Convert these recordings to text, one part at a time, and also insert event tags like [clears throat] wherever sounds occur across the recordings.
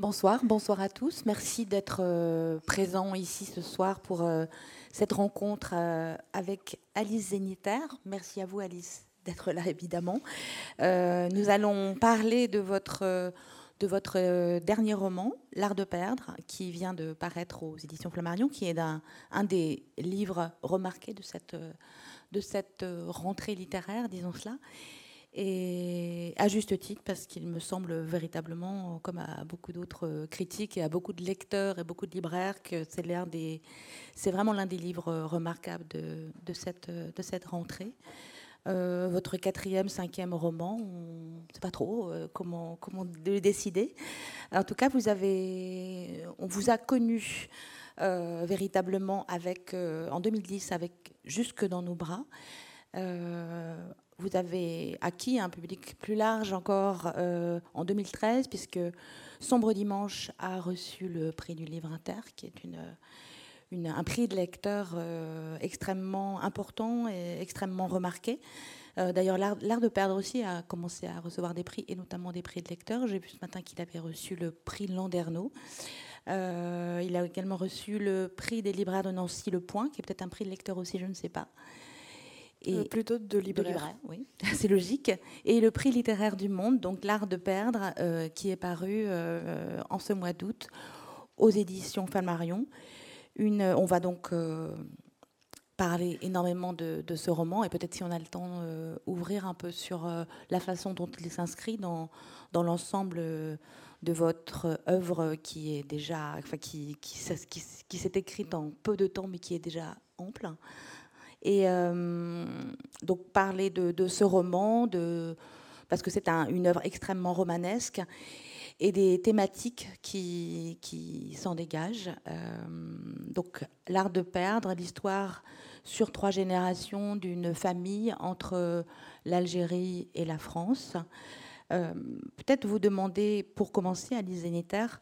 Bonsoir, bonsoir à tous. Merci d'être euh, présents ici ce soir pour euh, cette rencontre euh, avec Alice Zéniter. Merci à vous, Alice, d'être là, évidemment. nous allons parler de votre, de votre dernier roman, L'Art de perdre, qui vient de paraître aux éditions Flammarion, qui est un, des livres remarqués de cette rentrée littéraire, disons cela et à juste titre, parce qu'il me semble véritablement, comme à beaucoup d'autres critiques et à beaucoup de lecteurs et beaucoup de libraires, que c'est l'un des, c'est vraiment l'un des livres remarquables de, cette, de cette rentrée. Euh, votre quatrième, cinquième roman, on ne sait pas trop euh, comment, comment le décider. En tout cas, vous avez, on vous a connu euh, véritablement avec, en 2010 avec Jusque dans nos bras. Vous avez acquis un public plus large encore euh, en 2013, puisque Sombre Dimanche a reçu le prix du livre inter, qui est une, un prix de lecteur euh, extrêmement important et extrêmement remarqué. Euh, d'ailleurs, l'art de perdre aussi a commencé à recevoir des prix, et notamment des prix de lecteur. J'ai vu ce matin qu'il avait reçu le prix Landerneau. Euh, il a également reçu le prix des libraires de Nancy, Le Point, qui est peut-être un prix de lecteur aussi, je ne sais pas. Et plutôt de libraire. oui, [laughs] c'est logique. Et le prix littéraire du monde, donc L'Art de perdre, euh, qui est paru euh, en ce mois d'août aux éditions Falmarion. Une, on va donc euh, parler énormément de, ce roman et peut-être si on a le temps, ouvrir un peu sur la façon dont il s'inscrit dans, dans l'ensemble de votre œuvre qui est déjà, enfin, qui, qui, qui, qui s'est écrite en peu de temps mais qui est déjà ample. Et euh, donc parler de, ce roman, parce que c'est une œuvre extrêmement romanesque, et des thématiques qui, qui s'en dégagent. Euh, donc l'art de perdre, l'histoire sur trois générations d'une famille entre l'Algérie et la France. Euh, peut-être vous demander, pour commencer, à Zéniter,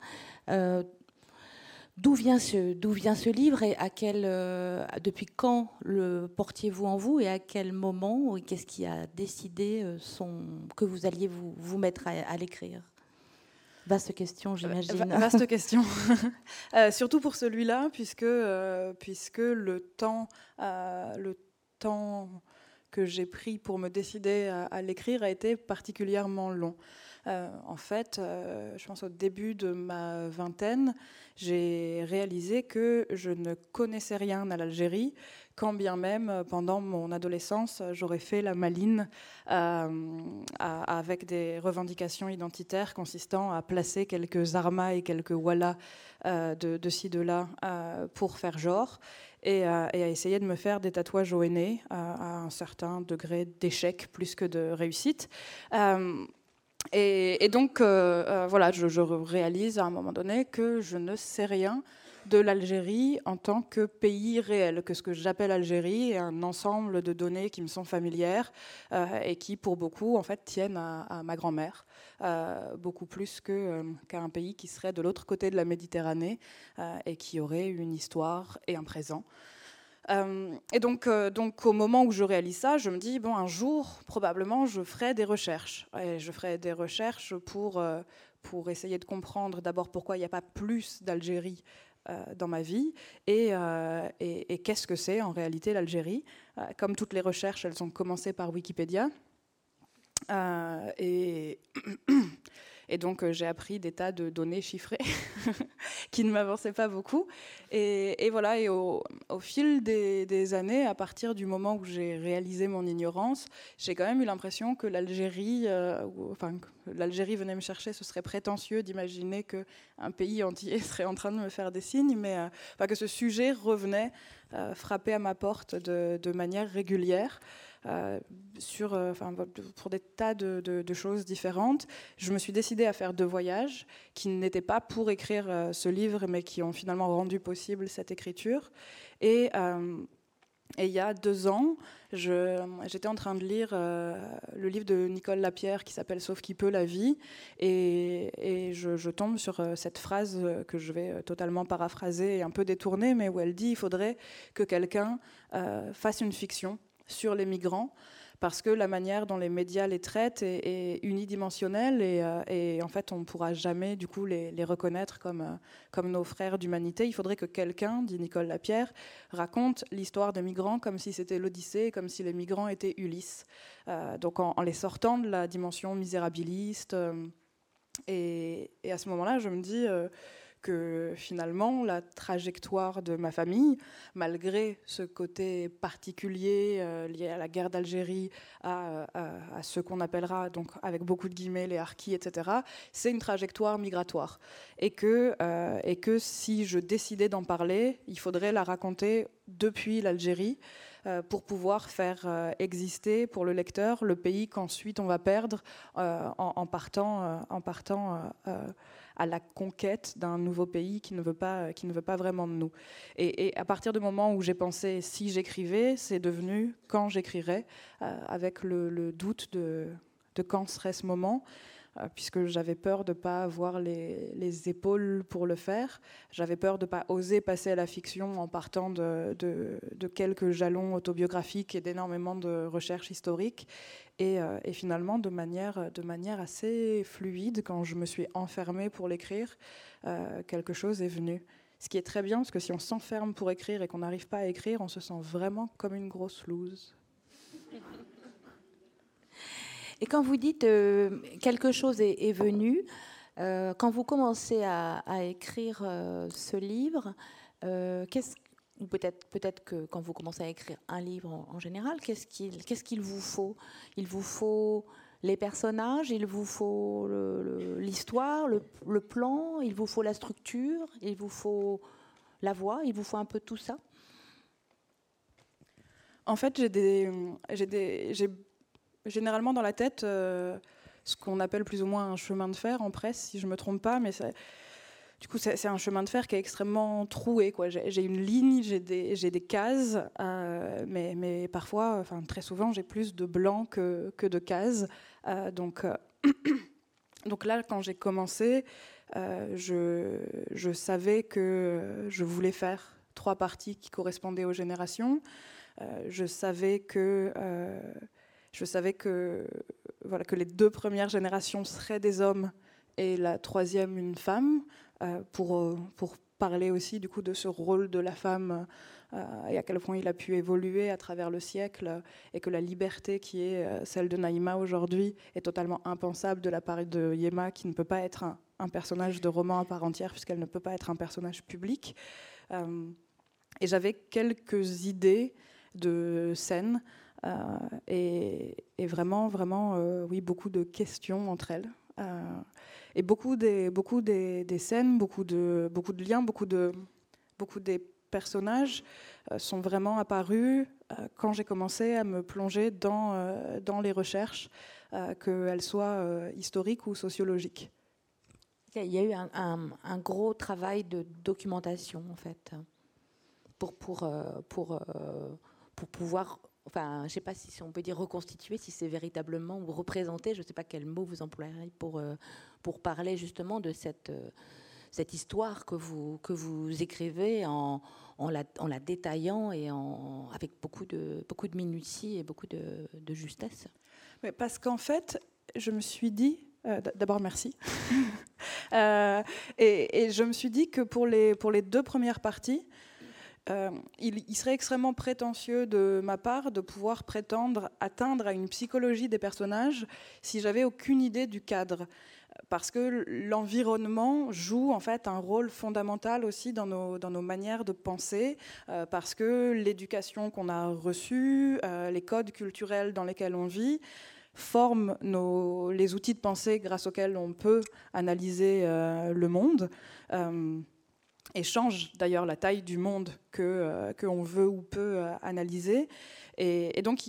D'où vient, ce, d'où vient ce livre et à quel, euh, depuis quand le portiez-vous en vous et à quel moment et qu'est-ce qui a décidé euh, son, que vous alliez vous, vous mettre à, l'écrire? Vaste question, j'imagine. Vaste [laughs] question. [laughs] Euh, surtout pour celui-là, puisque, puisque le, temps, le temps que j'ai pris pour me décider à, à l'écrire a été particulièrement long. En fait, je pense au début de ma vingtaine, j'ai réalisé que je ne connaissais rien à l'Algérie, quand bien même euh, pendant mon adolescence, j'aurais fait la maline euh, avec des revendications identitaires consistant à placer quelques armas et quelques wallas euh, de, ci, de là pour faire genre. Et, à essayer de me faire des tatouages au nez à un certain degré d'échec plus que de réussite. Et, donc, euh, euh, voilà, je, réalise à un moment donné que je ne sais rien de l'Algérie en tant que pays réel, que ce que j'appelle Algérie est un ensemble de données qui me sont familières euh, et qui, pour beaucoup, en fait, tiennent à, ma grand-mère, beaucoup plus qu'à un pays qui serait de l'autre côté de la Méditerranée et qui aurait une histoire et un présent. Euh, et donc, euh, donc, au moment où je réalise ça, je me dis, bon, un jour, probablement, je ferai des recherches. Et je ferai des recherches pour, euh, pour essayer de comprendre d'abord pourquoi il n'y a pas plus d'Algérie dans ma vie et, et, qu'est-ce que c'est en réalité l'Algérie. comme toutes les recherches, elles ont commencé par Wikipédia. et [clears throat] Et donc, euh, j'ai appris des tas de données chiffrées [laughs] qui ne m'avançaient pas beaucoup. Et, voilà, et au, fil des, années, à partir du moment où j'ai réalisé mon ignorance, j'ai quand même eu l'impression que l'Algérie, euh, enfin, l'Algérie venait me chercher. Ce serait prétentieux d'imaginer qu'un pays entier [laughs] serait en train de me faire des signes, mais euh, que ce sujet revenait frapper à ma porte de manière régulière. Euh, euh, pour des tas de, choses différentes. Je me suis décidée à faire deux voyages qui n'étaient pas pour écrire euh, ce livre, mais qui ont finalement rendu possible cette écriture. Et, il y a deux ans, j'étais en train de lire le livre de Nicole Lapierre qui s'appelle Sauf qui peut la vie, et, je, tombe sur cette phrase que je vais totalement paraphraser et un peu détourner, mais où elle dit il faudrait que quelqu'un fasse une fiction sur les migrants parce que la manière dont les médias les traitent est, unidimensionnelle et, et, en fait on ne pourra jamais du coup les, reconnaître comme, comme nos frères d'humanité. Il faudrait que quelqu'un, dit Nicole Lapierre, raconte l'histoire des migrants comme si c'était l'Odyssée, comme si les migrants étaient Ulysse. donc en, les sortant de la dimension misérabiliste. Et, à ce moment-là, je me dis que finalement la trajectoire de ma famille, malgré ce côté particulier euh, lié à la guerre d'Algérie, à, ce qu'on appellera, donc avec beaucoup de guillemets, les harkis, etc., c'est une trajectoire migratoire. Et que, euh, et que si je décidais d'en parler, il faudrait la raconter depuis l'Algérie euh, pour pouvoir faire exister pour le lecteur le pays qu'ensuite on va perdre en, partant, en partant à la conquête d'un nouveau pays qui ne veut pas, qui ne veut pas vraiment de nous. Et, à partir du moment où j'ai pensé si j'écrivais, c'est devenu quand j'écrirais, euh, avec le, doute de, de quand serait ce moment. Euh, puisque j'avais peur de ne pas avoir les, épaules pour le faire. J'avais peur de ne pas oser passer à la fiction en partant de, quelques jalons autobiographiques et d'énormément de recherches historiques. Et, euh, finalement, de manière, assez fluide, quand je me suis enfermée pour l'écrire, euh, quelque chose est venu. Ce qui est très bien, parce que si on s'enferme pour écrire et qu'on n'arrive pas à écrire, on se sent vraiment comme une grosse loose. Et quand vous dites euh, quelque chose est, venu, euh, quand vous commencez à, écrire euh, ce livre, ou peut-être peut-être que quand vous commencez à écrire un livre en, général, qu'est-ce qu'il qu'est-ce qu'il vous faut? Il vous faut les personnages, il vous faut l'histoire, le, plan, il vous faut la structure, il vous faut la voix, il vous faut un peu tout ça? En fait, j'ai des j'ai généralement dans la tête euh, ce qu'on appelle plus ou moins un chemin de fer en presse, si je ne me trompe pas, mais du coup, c'est un chemin de fer qui est extrêmement troué. J'ai une ligne, j'ai des, cases, euh, mais, parfois, enfin très souvent, j'ai plus de blanc que, de cases. Euh, [coughs] donc, là, quand j'ai commencé, je, savais que je voulais faire trois parties qui correspondaient aux générations. je savais que je savais que, voilà, que les deux premières générations seraient des hommes et la troisième une femme, euh, pour, euh, pour parler aussi du coup de ce rôle de la femme euh, et à quel point il a pu évoluer à travers le siècle et que la liberté qui est celle de Naïma aujourd'hui est totalement impensable de la part de Yema qui ne peut pas être un, un personnage de roman à part entière puisqu'elle ne peut pas être un personnage public. et j'avais quelques idées de scènes euh, et, vraiment, vraiment, euh, oui, beaucoup de questions entre elles. Euh, et beaucoup des, beaucoup des, scènes, beaucoup de, beaucoup de liens, beaucoup, de, beaucoup des personnages sont vraiment apparus quand j'ai commencé à me plonger dans, dans les recherches, qu'elles soient historiques ou sociologiques. Il y a eu un, un, gros travail de documentation, en fait, pour, pour, pour, pour pouvoir enfin, je ne sais pas si on peut dire reconstituer, si c'est véritablement ou représenter, je ne sais pas quel mot vous employerez pour, euh, pour parler justement de cette, euh, cette histoire que vous, que vous écrivez en, en, la, détaillant et en, avec beaucoup de, beaucoup de minutie et beaucoup de, de justesse. Mais parce qu'en fait, je me suis dit, euh, d'abord merci, [laughs] et, et, je me suis dit que pour les, pour les deux premières parties, euh, il, serait extrêmement prétentieux de ma part de pouvoir prétendre atteindre à une psychologie des personnages si j'avais aucune idée du cadre. Parce que l'environnement joue en fait un rôle fondamental aussi dans nos, dans nos manières de penser, euh, parce que l'éducation qu'on a reçue, euh, les codes culturels dans lesquels on vit, forment nos, les outils de pensée grâce auxquels on peut analyser le monde et change d'ailleurs la taille du monde que euh, qu'on veut ou peut euh, analyser. Et, donc,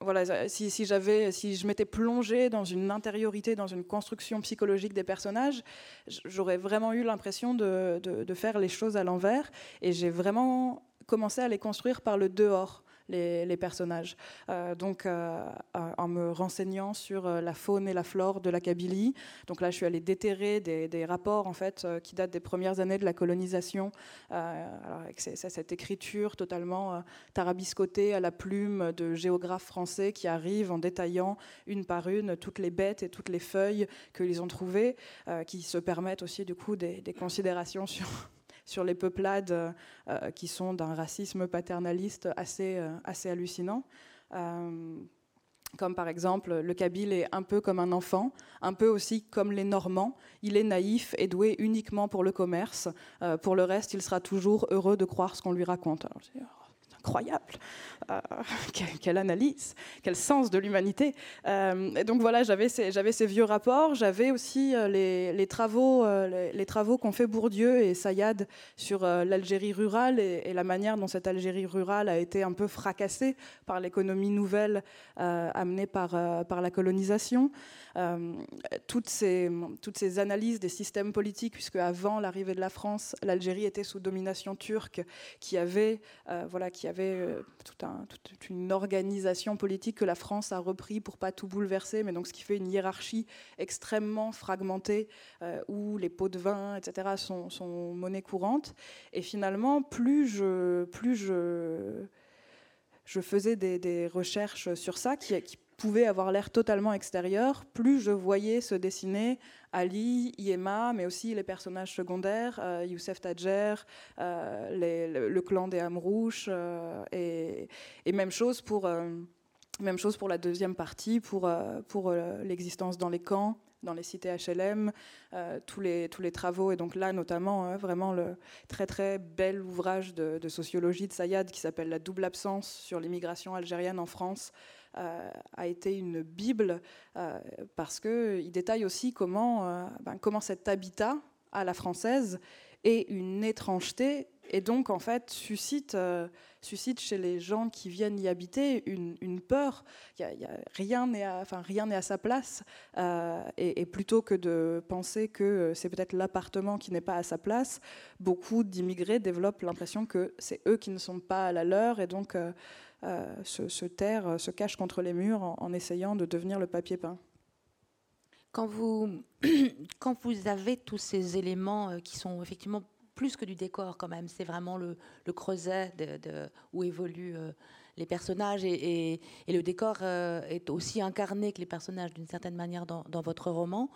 voilà, si, j'avais, si je m'étais plongée dans une intériorité, dans une construction psychologique des personnages, j'aurais vraiment eu l'impression de, de, faire les choses à l'envers. Et j'ai vraiment commencé à les construire par le dehors. Les, personnages. donc, en me renseignant sur la faune et la flore de la Kabylie, donc là, je suis allée déterrer des, rapports en fait qui datent des premières années de la colonisation, avec cette écriture totalement tarabiscotée à la plume de géographes français qui arrivent en détaillant une par une toutes les bêtes et toutes les feuilles qu'ils ont trouvées, qui se permettent aussi du coup des, des considérations sur sur les peuplades euh, qui sont d'un racisme paternaliste assez, euh, assez hallucinant. Euh, comme par exemple, le Kabyle est un peu comme un enfant, un peu aussi comme les Normands. Il est naïf et doué uniquement pour le commerce. pour le reste, il sera toujours heureux de croire ce qu'on lui raconte incroyable. Euh, [laughs] quelle, analyse, quel sens de l'humanité. Euh, donc voilà, j'avais ces, ces, vieux rapports, j'avais aussi euh, les, travaux, les, travaux qu'ont fait Bourdieu et Sayad sur l'Algérie rurale et, la manière dont cette Algérie rurale a été un peu fracassée par l'économie nouvelle amenée par, par la colonisation. toutes, ces, toutes ces analyses des systèmes politiques, puisque avant l'arrivée de la France, l'Algérie était sous domination turque, qui avait, voilà, qui avait avait euh, toute une organisation politique que la France a repris pour pas tout bouleverser, mais donc ce qui fait une hiérarchie extrêmement fragmentée euh, où les pots de vin, etc., sont, monnaie courante. Et finalement, plus je, plus je, je faisais des, recherches sur ça, qui pouvaient avoir l'air totalement extérieur, plus je voyais se dessiner Ali, Yema, mais aussi les personnages secondaires, euh, Youssef Tadjer, euh, le, clan des Amrouches, euh, et, même chose pour... Même chose pour la deuxième partie, pour, l'existence dans les camps, dans les cités HLM, tous, les, travaux, et donc là notamment vraiment le très très bel ouvrage de, sociologie de Sayad qui s'appelle La double absence sur l'immigration algérienne en France, euh, a été une bible euh, parce qu'il détaille aussi comment, euh, ben, comment cet habitat à la française est une étrangeté et donc en fait suscite, suscite chez les gens qui viennent y habiter une, peur. Y a, y a, rien n'est à, enfin, à sa place. et, et, plutôt que de penser que c'est peut-être l'appartement qui n'est pas à sa place, beaucoup d'immigrés développent l'impression que c'est eux qui ne sont pas à la leur et donc euh, se, euh, se cache contre les murs en, essayant de devenir le papier peint. Quand vous, [clears throat] quand vous avez tous ces éléments euh, qui sont effectivement plus que du décor quand même, c'est vraiment le, creuset où évoluent les personnages et, le décor est aussi incarné que les personnages d'une certaine manière dans, votre roman.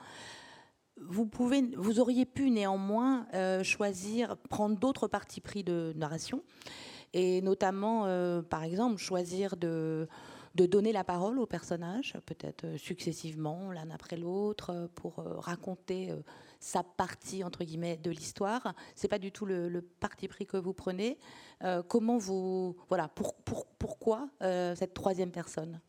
Vous, pouvez, vous auriez pu néanmoins choisir, prendre d'autres parties pris de narration et notamment, euh, par exemple, choisir de, donner la parole aux personnages, peut-être euh, successivement, l'un après l'autre, euh, pour raconter sa partie entre guillemets de l'histoire. C'est pas du tout le, parti pris que vous prenez. comment vous, voilà, pour, pour, pourquoi cette troisième personne?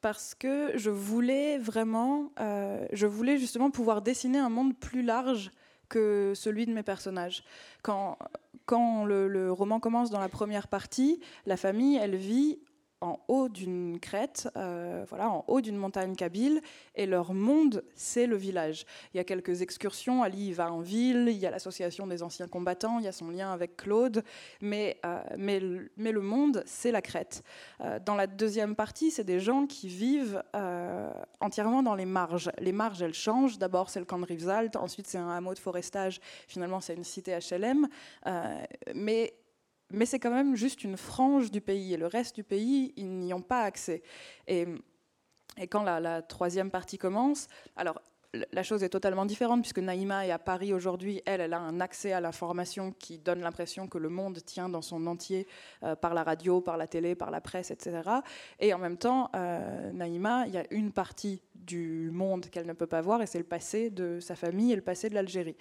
Parce que je voulais vraiment, je voulais justement pouvoir dessiner un monde plus large que celui de mes personnages. Quand, quand le, roman commence dans la première partie, la famille, elle vit en haut d'une crête, euh, voilà, en haut d'une montagne kabyle, et leur monde, c'est le village. Il y a quelques excursions, Ali va en ville, il y a l'association des anciens combattants, il y a son lien avec Claude, mais, euh, mais, le monde, c'est la crête. Euh, dans la deuxième partie, c'est des gens qui vivent entièrement dans les marges. Les marges, elles changent. D'abord, c'est le camp de Rivesaltes, ensuite, c'est un hameau de forestage, finalement, c'est une cité HLM, mais mais c'est quand même juste une frange du pays et le reste du pays, ils n'y ont pas accès. Et, quand la, troisième partie commence, alors la chose est totalement différente puisque Naïma est à Paris aujourd'hui. Elle, elle a un accès à l'information qui donne l'impression que le monde tient dans son entier euh, par la radio, par la télé, par la presse, etc. Et en même temps, euh, Naïma, il y a une partie du monde qu'elle ne peut pas voir et c'est le passé de sa famille et le passé de l'Algérie.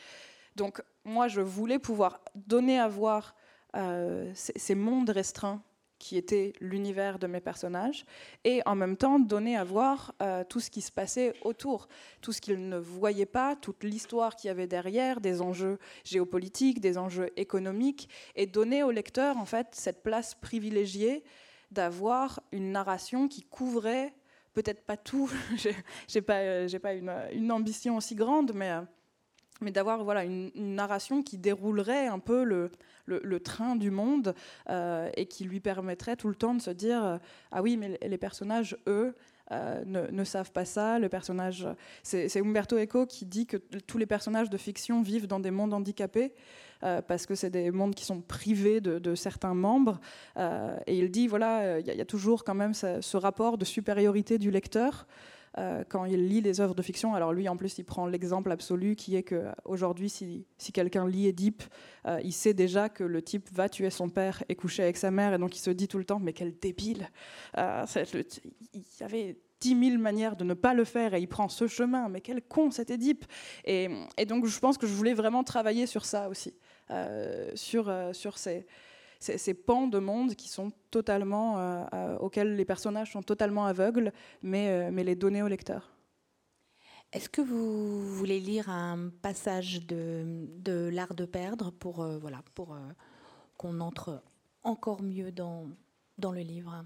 Donc moi, je voulais pouvoir donner à voir euh, ces mondes restreints qui étaient l'univers de mes personnages, et en même temps donner à voir euh, tout ce qui se passait autour, tout ce qu'ils ne voyaient pas, toute l'histoire qu'il y avait derrière, des enjeux géopolitiques, des enjeux économiques, et donner au lecteur en fait cette place privilégiée d'avoir une narration qui couvrait peut-être pas tout, [laughs] j'ai pas, euh, pas une, une, ambition aussi grande, mais mais d'avoir voilà, une, narration qui déroulerait un peu le, le, train du monde euh, et qui lui permettrait tout le temps de se dire euh, Ah oui, mais les personnages, eux, euh, ne, savent pas ça. Le personnage, c'est Umberto Eco qui dit que tous les personnages de fiction vivent dans des mondes handicapés parce que c'est des mondes qui sont privés de, certains membres. et il dit voilà, il y, a toujours quand même ce rapport de supériorité du lecteur. Euh, quand il lit les œuvres de fiction. Alors lui, en plus, il prend l'exemple absolu qui est qu'aujourd'hui, si, si quelqu'un lit Édipe, euh, il sait déjà que le type va tuer son père et coucher avec sa mère, et donc il se dit tout le temps, mais quel débile euh, Il y avait dix mille manières de ne pas le faire et il prend ce chemin, mais quel con cet Édipe et, et, donc je pense que je voulais vraiment travailler sur ça aussi, sur, sur ces ces, pans de monde qui sont totalement, euh, euh, auxquels les personnages sont totalement aveugles, mais, euh, mais les donner au lecteur. Est-ce que vous voulez lire un passage de, de L'Art de perdre pour, voilà, pour qu'on entre encore mieux dans, dans le livre?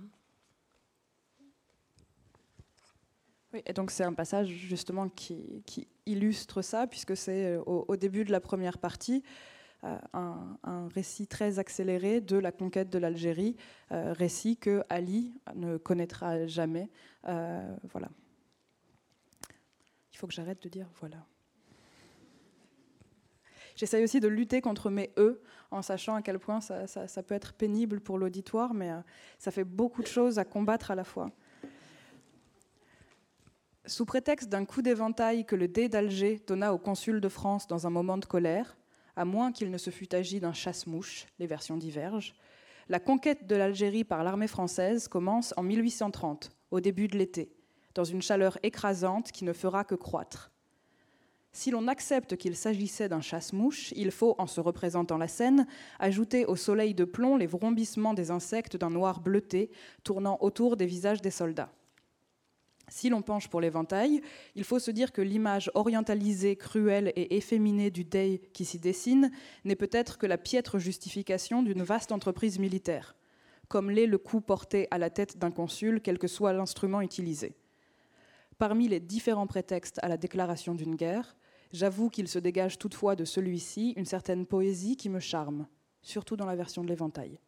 Oui, et donc c'est un passage justement qui, qui illustre ça, puisque c'est au, au, début de la première partie. Euh, un, récit très accéléré de la conquête de l'Algérie, euh, récit que Ali ne connaîtra jamais. Euh, voilà. Il faut que j'arrête de dire voilà. J'essaye aussi de lutter contre mes E, en sachant à quel point ça, ça peut être pénible pour l'auditoire, mais ça fait beaucoup de choses à combattre à la fois. Sous prétexte d'un coup d'éventail que le dé d'Alger donna au consul de France dans un moment de colère, à moins qu'il ne se fût agi d'un chasse-mouche, les versions divergent. La conquête de l'Algérie par l'armée française commence en 1830, au début de l'été, dans une chaleur écrasante qui ne fera que croître. Si l'on accepte qu'il s'agissait d'un chasse-mouche, il faut, en se représentant la scène, ajouter au soleil de plomb les vrombissements des insectes d'un noir bleuté tournant autour des visages des soldats. Si l'on penche pour l'éventail, il faut se dire que l'image orientalisée, cruelle et efféminée du Dey qui s'y dessine n'est peut-être que la piètre justification d'une vaste entreprise militaire, comme l'est le coup porté à la tête d'un consul, quel que soit l'instrument utilisé. Parmi les différents prétextes à la déclaration d'une guerre, j'avoue qu'il se dégage toutefois de celui-ci une certaine poésie qui me charme, surtout dans la version de l'éventail.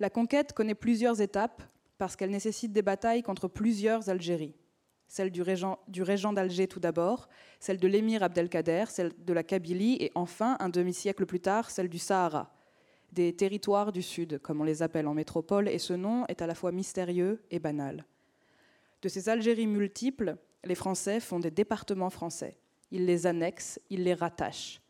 La conquête connaît plusieurs étapes parce qu'elle nécessite des batailles contre plusieurs Algéries. Celle du régent, d'Alger tout d'abord, celle de l'émir Abdelkader, celle de la Kabylie et enfin, un demi-siècle plus tard, celle du Sahara, des territoires du Sud, comme on les appelle en métropole, et ce nom est à la fois mystérieux et banal. De ces Algéries multiples, les Français font des départements français. Ils les annexent, ils les rattachent.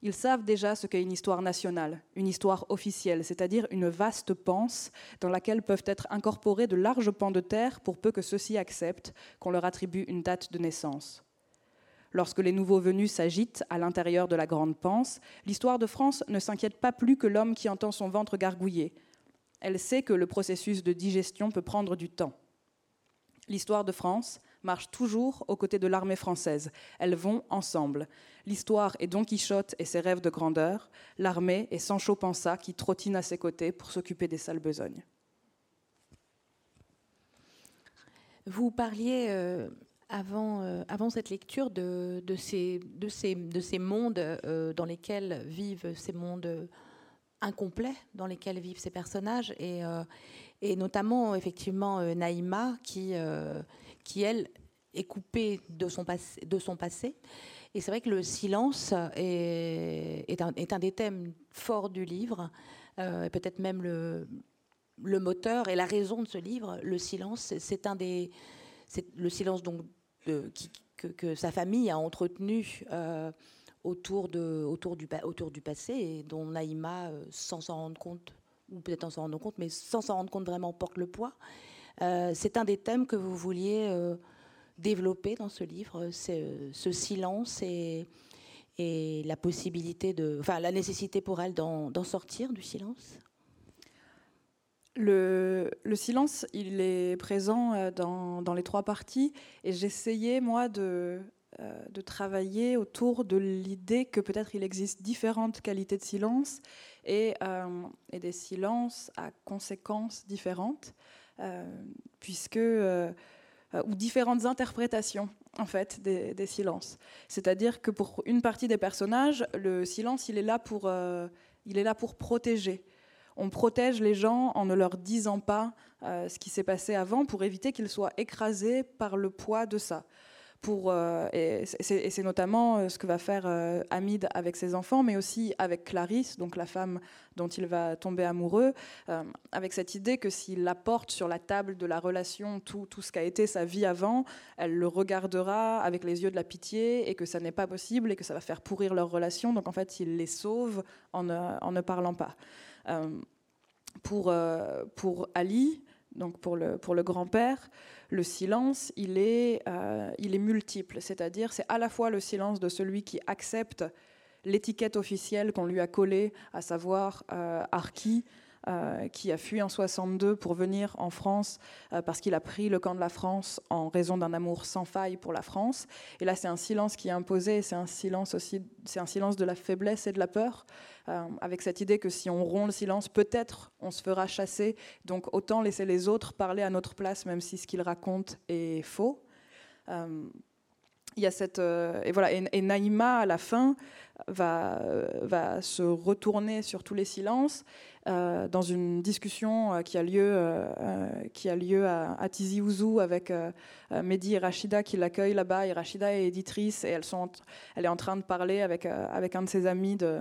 Ils savent déjà ce qu'est une histoire nationale, une histoire officielle, c'est-à-dire une vaste panse dans laquelle peuvent être incorporés de larges pans de terre pour peu que ceux-ci acceptent qu'on leur attribue une date de naissance. Lorsque les nouveaux venus s'agitent à l'intérieur de la grande panse, l'histoire de France ne s'inquiète pas plus que l'homme qui entend son ventre gargouiller. Elle sait que le processus de digestion peut prendre du temps. L'histoire de France, marchent toujours aux côtés de l'armée française. Elles vont ensemble. L'histoire est Don Quichotte et ses rêves de grandeur. L'armée est Sancho Panza qui trottine à ses côtés pour s'occuper des sales besognes. Vous parliez euh, avant, euh, avant cette lecture de, de, ces, de, ces, de ces mondes euh, dans lesquels vivent ces mondes incomplets, dans lesquels vivent ces personnages, et, et notamment effectivement Naïma qui qui, elle, est coupée de son, passé. Et c'est vrai que le silence est, un, des thèmes forts du livre, euh, peut-être même le, moteur et la raison de ce livre. Le silence, c'est un des. Le silence donc, que, sa famille a entretenu euh, autour, du, autour du passé et dont Naïma, euh, sans s'en rendre compte, ou peut-être en s'en rendant compte, mais sans s'en rendre compte vraiment, porte le poids. Euh, c'est un des thèmes que vous vouliez euh, développer dans ce livre, c'est euh, ce silence et, la possibilité de, enfin la nécessité pour elle d'en sortir du silence? Le, le, silence, il est présent dans, dans les trois parties, et j'essayais moi de, travailler autour de l'idée que peut-être il existe différentes qualités de silence et des silences à conséquences différentes. Euh, puisque euh, euh, ou différentes interprétations en fait, des, silences. C'est-à-dire que pour une partie des personnages, le silence, il est là pour, il est là pour protéger. On protège les gens en ne leur disant pas ce qui s'est passé avant pour éviter qu'ils soient écrasés par le poids de ça. Euh, et c'est notamment euh, ce que va faire euh, Hamid avec ses enfants, mais aussi avec Clarisse, donc la femme dont il va tomber amoureux, avec cette idée que s'il apporte sur la table de la relation tout, tout ce qu'a été sa vie avant, elle le regardera avec les yeux de la pitié et que ça n'est pas possible et que ça va faire pourrir leur relation. Donc en fait, il les sauve en ne, en ne parlant pas. pour, pour Ali, donc pour le, pour le grand-père, le silence, il est, euh, il est multiple. C'est-à-dire, c'est à la fois le silence de celui qui accepte l'étiquette officielle qu'on lui a collée, à savoir euh, Arki, euh, qui a fui en 62 pour venir en France euh, parce qu'il a pris le camp de la France en raison d'un amour sans faille pour la France. Et là, c'est un silence qui est imposé, c'est un silence aussi, c'est un silence de la faiblesse et de la peur, euh, avec cette idée que si on rompt le silence, peut-être on se fera chasser. Donc autant laisser les autres parler à notre place, même si ce qu'ils racontent est faux. Il y a cette et voilà et, Naïma à la fin va va se retourner sur tous les silences euh, dans une discussion euh, qui a lieu, euh, qui a lieu à, Tizi Ouzou avec Mehdi et Rachida qui l'accueillent là-bas. Et Rachida est éditrice et elle est en train de parler avec, avec un de ses amis de,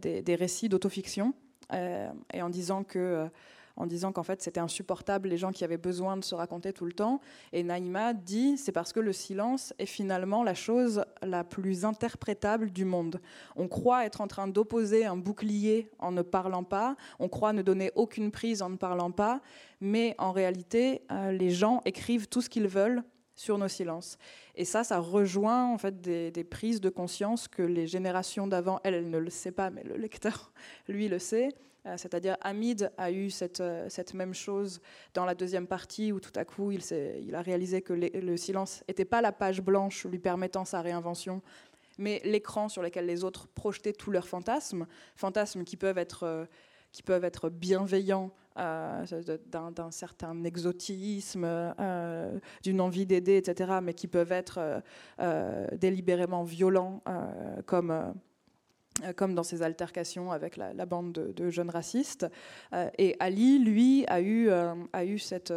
des, des, récits d'autofiction et en disant que en disant qu'en fait c'était insupportable les gens qui avaient besoin de se raconter tout le temps. Et Naïma dit c'est parce que le silence est finalement la chose la plus interprétable du monde. On croit être en train d'opposer un bouclier en ne parlant pas, on croit ne donner aucune prise en ne parlant pas, mais en réalité euh, les gens écrivent tout ce qu'ils veulent sur nos silences. Et ça, ça rejoint en fait des, des prises de conscience que les générations d'avant, elle, elle ne le sait pas, mais le lecteur, [laughs] lui, le sait, c'est-à-dire Hamid a eu euh, cette, même chose dans la deuxième partie où tout à coup il, a réalisé que le silence n'était pas la page blanche lui permettant sa réinvention, mais l'écran sur lequel les autres projetaient tous leurs fantasmes, fantasmes qui peuvent être, euh, bienveillants d'un certain exotisme, d'une envie d'aider, etc., mais qui peuvent être délibérément violents, comme euh, comme dans ses altercations avec la, bande de, jeunes racistes. Euh, et Ali, lui, a eu, euh, a eu cette,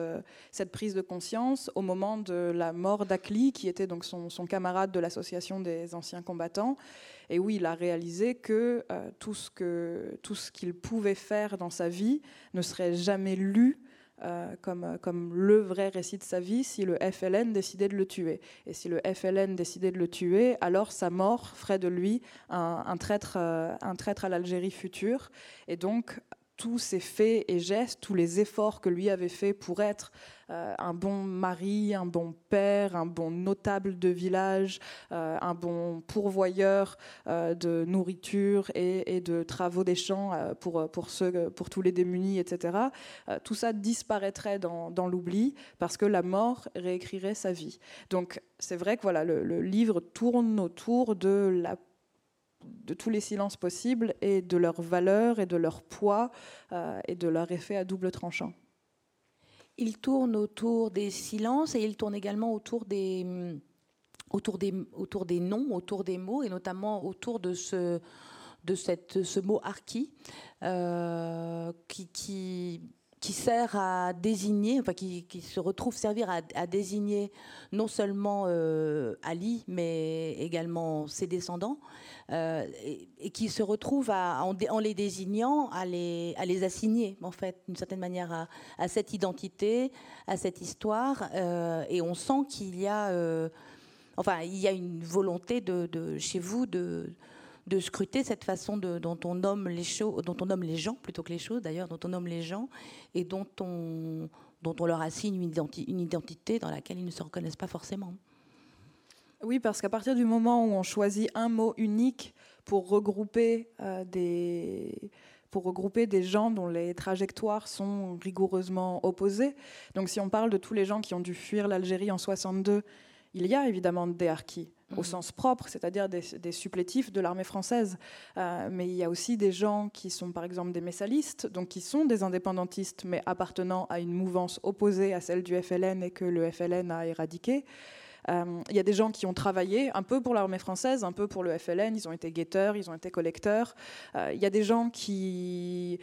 cette, prise de conscience au moment de la mort d'Akli, qui était donc son, son camarade de l'association des anciens combattants, et où il a réalisé que tout ce qu'il pouvait faire dans sa vie ne serait jamais lu euh, comme, comme le vrai récit de sa vie si le FLN décidait de le tuer. Et si le FLN décidait de le tuer, alors sa mort ferait de lui un, un traître, euh, un traître à l'Algérie future. Et donc, tous ses faits et gestes, tous les efforts que lui avait fait pour être euh, un bon mari, un bon père, un bon notable de village, euh, un bon pourvoyeur euh, de nourriture et, de travaux des champs pour, pour, tous les démunis, etc. tout ça disparaîtrait dans, l'oubli parce que la mort réécrirait sa vie. Donc c'est vrai que voilà, le, livre tourne autour de tous les silences possibles et de leur valeur et de leur poids euh, et de leur effet à double tranchant. Il tourne autour des silences et il tourne également autour des, mm, autour des, autour des noms, autour des mots et notamment autour de ce, de cette, ce mot archi euh, qui, qui qui sert à désigner, enfin qui, se retrouve servir à, désigner non seulement euh, Ali, mais également ses descendants, euh, et, qui se retrouve à, en, les désignant à les, à les assigner, en fait, d'une certaine manière, à, cette identité, à cette histoire. Euh, et on sent qu'il y a, enfin, il y a une volonté de, chez vous de de scruter cette façon dont on nomme les choses, dont on nomme les gens plutôt que les choses d'ailleurs, dont on nomme les gens et dont on, leur assigne une, une identité dans laquelle ils ne se reconnaissent pas forcément. Oui, parce qu'à partir du moment où on choisit un mot unique pour regrouper euh, des pour regrouper des gens dont les trajectoires sont rigoureusement opposées. Donc si on parle de tous les gens qui ont dû fuir l'Algérie en 62, il y a évidemment des harkis au mhm. sens propre, c'est-à-dire des, supplétifs de l'armée française. Euh, mais il y a aussi des gens qui sont par exemple des messalistes, donc qui sont des indépendantistes, mais appartenant à une mouvance opposée à celle du FLN et que le FLN a éradiqué. Il y a des gens qui ont travaillé un peu pour l'armée française, un peu pour le FLN, ils ont été guetteurs, ils ont été collecteurs. Il y a des gens qui,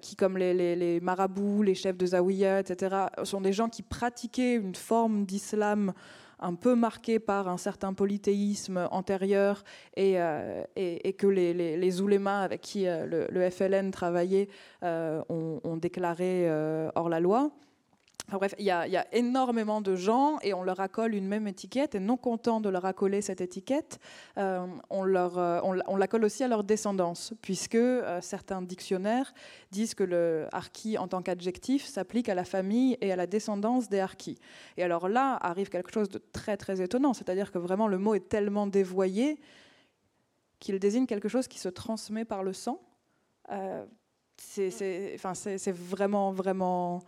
qui comme les, les, marabouts, les chefs de Zawiya, etc., sont des gens qui pratiquaient une forme d'islam un peu marqué par un certain polythéisme antérieur et, euh, que les, oulémas avec qui euh, le, FLN travaillait euh, ont, déclaré hors la loi bref, il y, a énormément de gens et on leur accole une même étiquette et non content de leur accoler cette étiquette, euh, on, leur, euh, l'accole aussi à leur descendance, puisque euh, certains dictionnaires disent que le harki en tant qu'adjectif s'applique à la famille et à la descendance des harkis. Et alors là arrive quelque chose de très très étonnant, c'est-à-dire que vraiment le mot est tellement dévoyé qu'il désigne quelque chose qui se transmet par le sang. enfin, c'est vraiment vraiment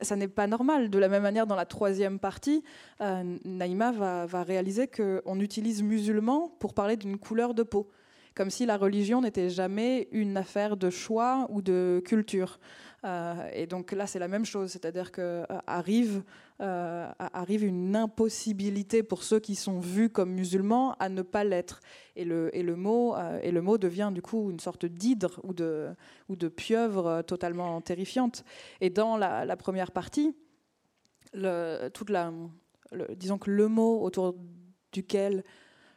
ça, n'est pas normal. De la même manière, dans la troisième partie, euh, Naïma va, va réaliser qu'on utilise musulman pour parler d'une couleur de peau, comme si la religion n'était jamais une affaire de choix ou de culture. Euh, et donc là, c'est la même chose, c'est-à-dire qu'arrive euh, arrive une impossibilité pour ceux qui sont vus comme musulmans à ne pas l'être. Et le, mot, devient du coup une sorte d'hydre ou de, pieuvre totalement terrifiante. Et dans la, première partie, le, disons que le mot autour duquel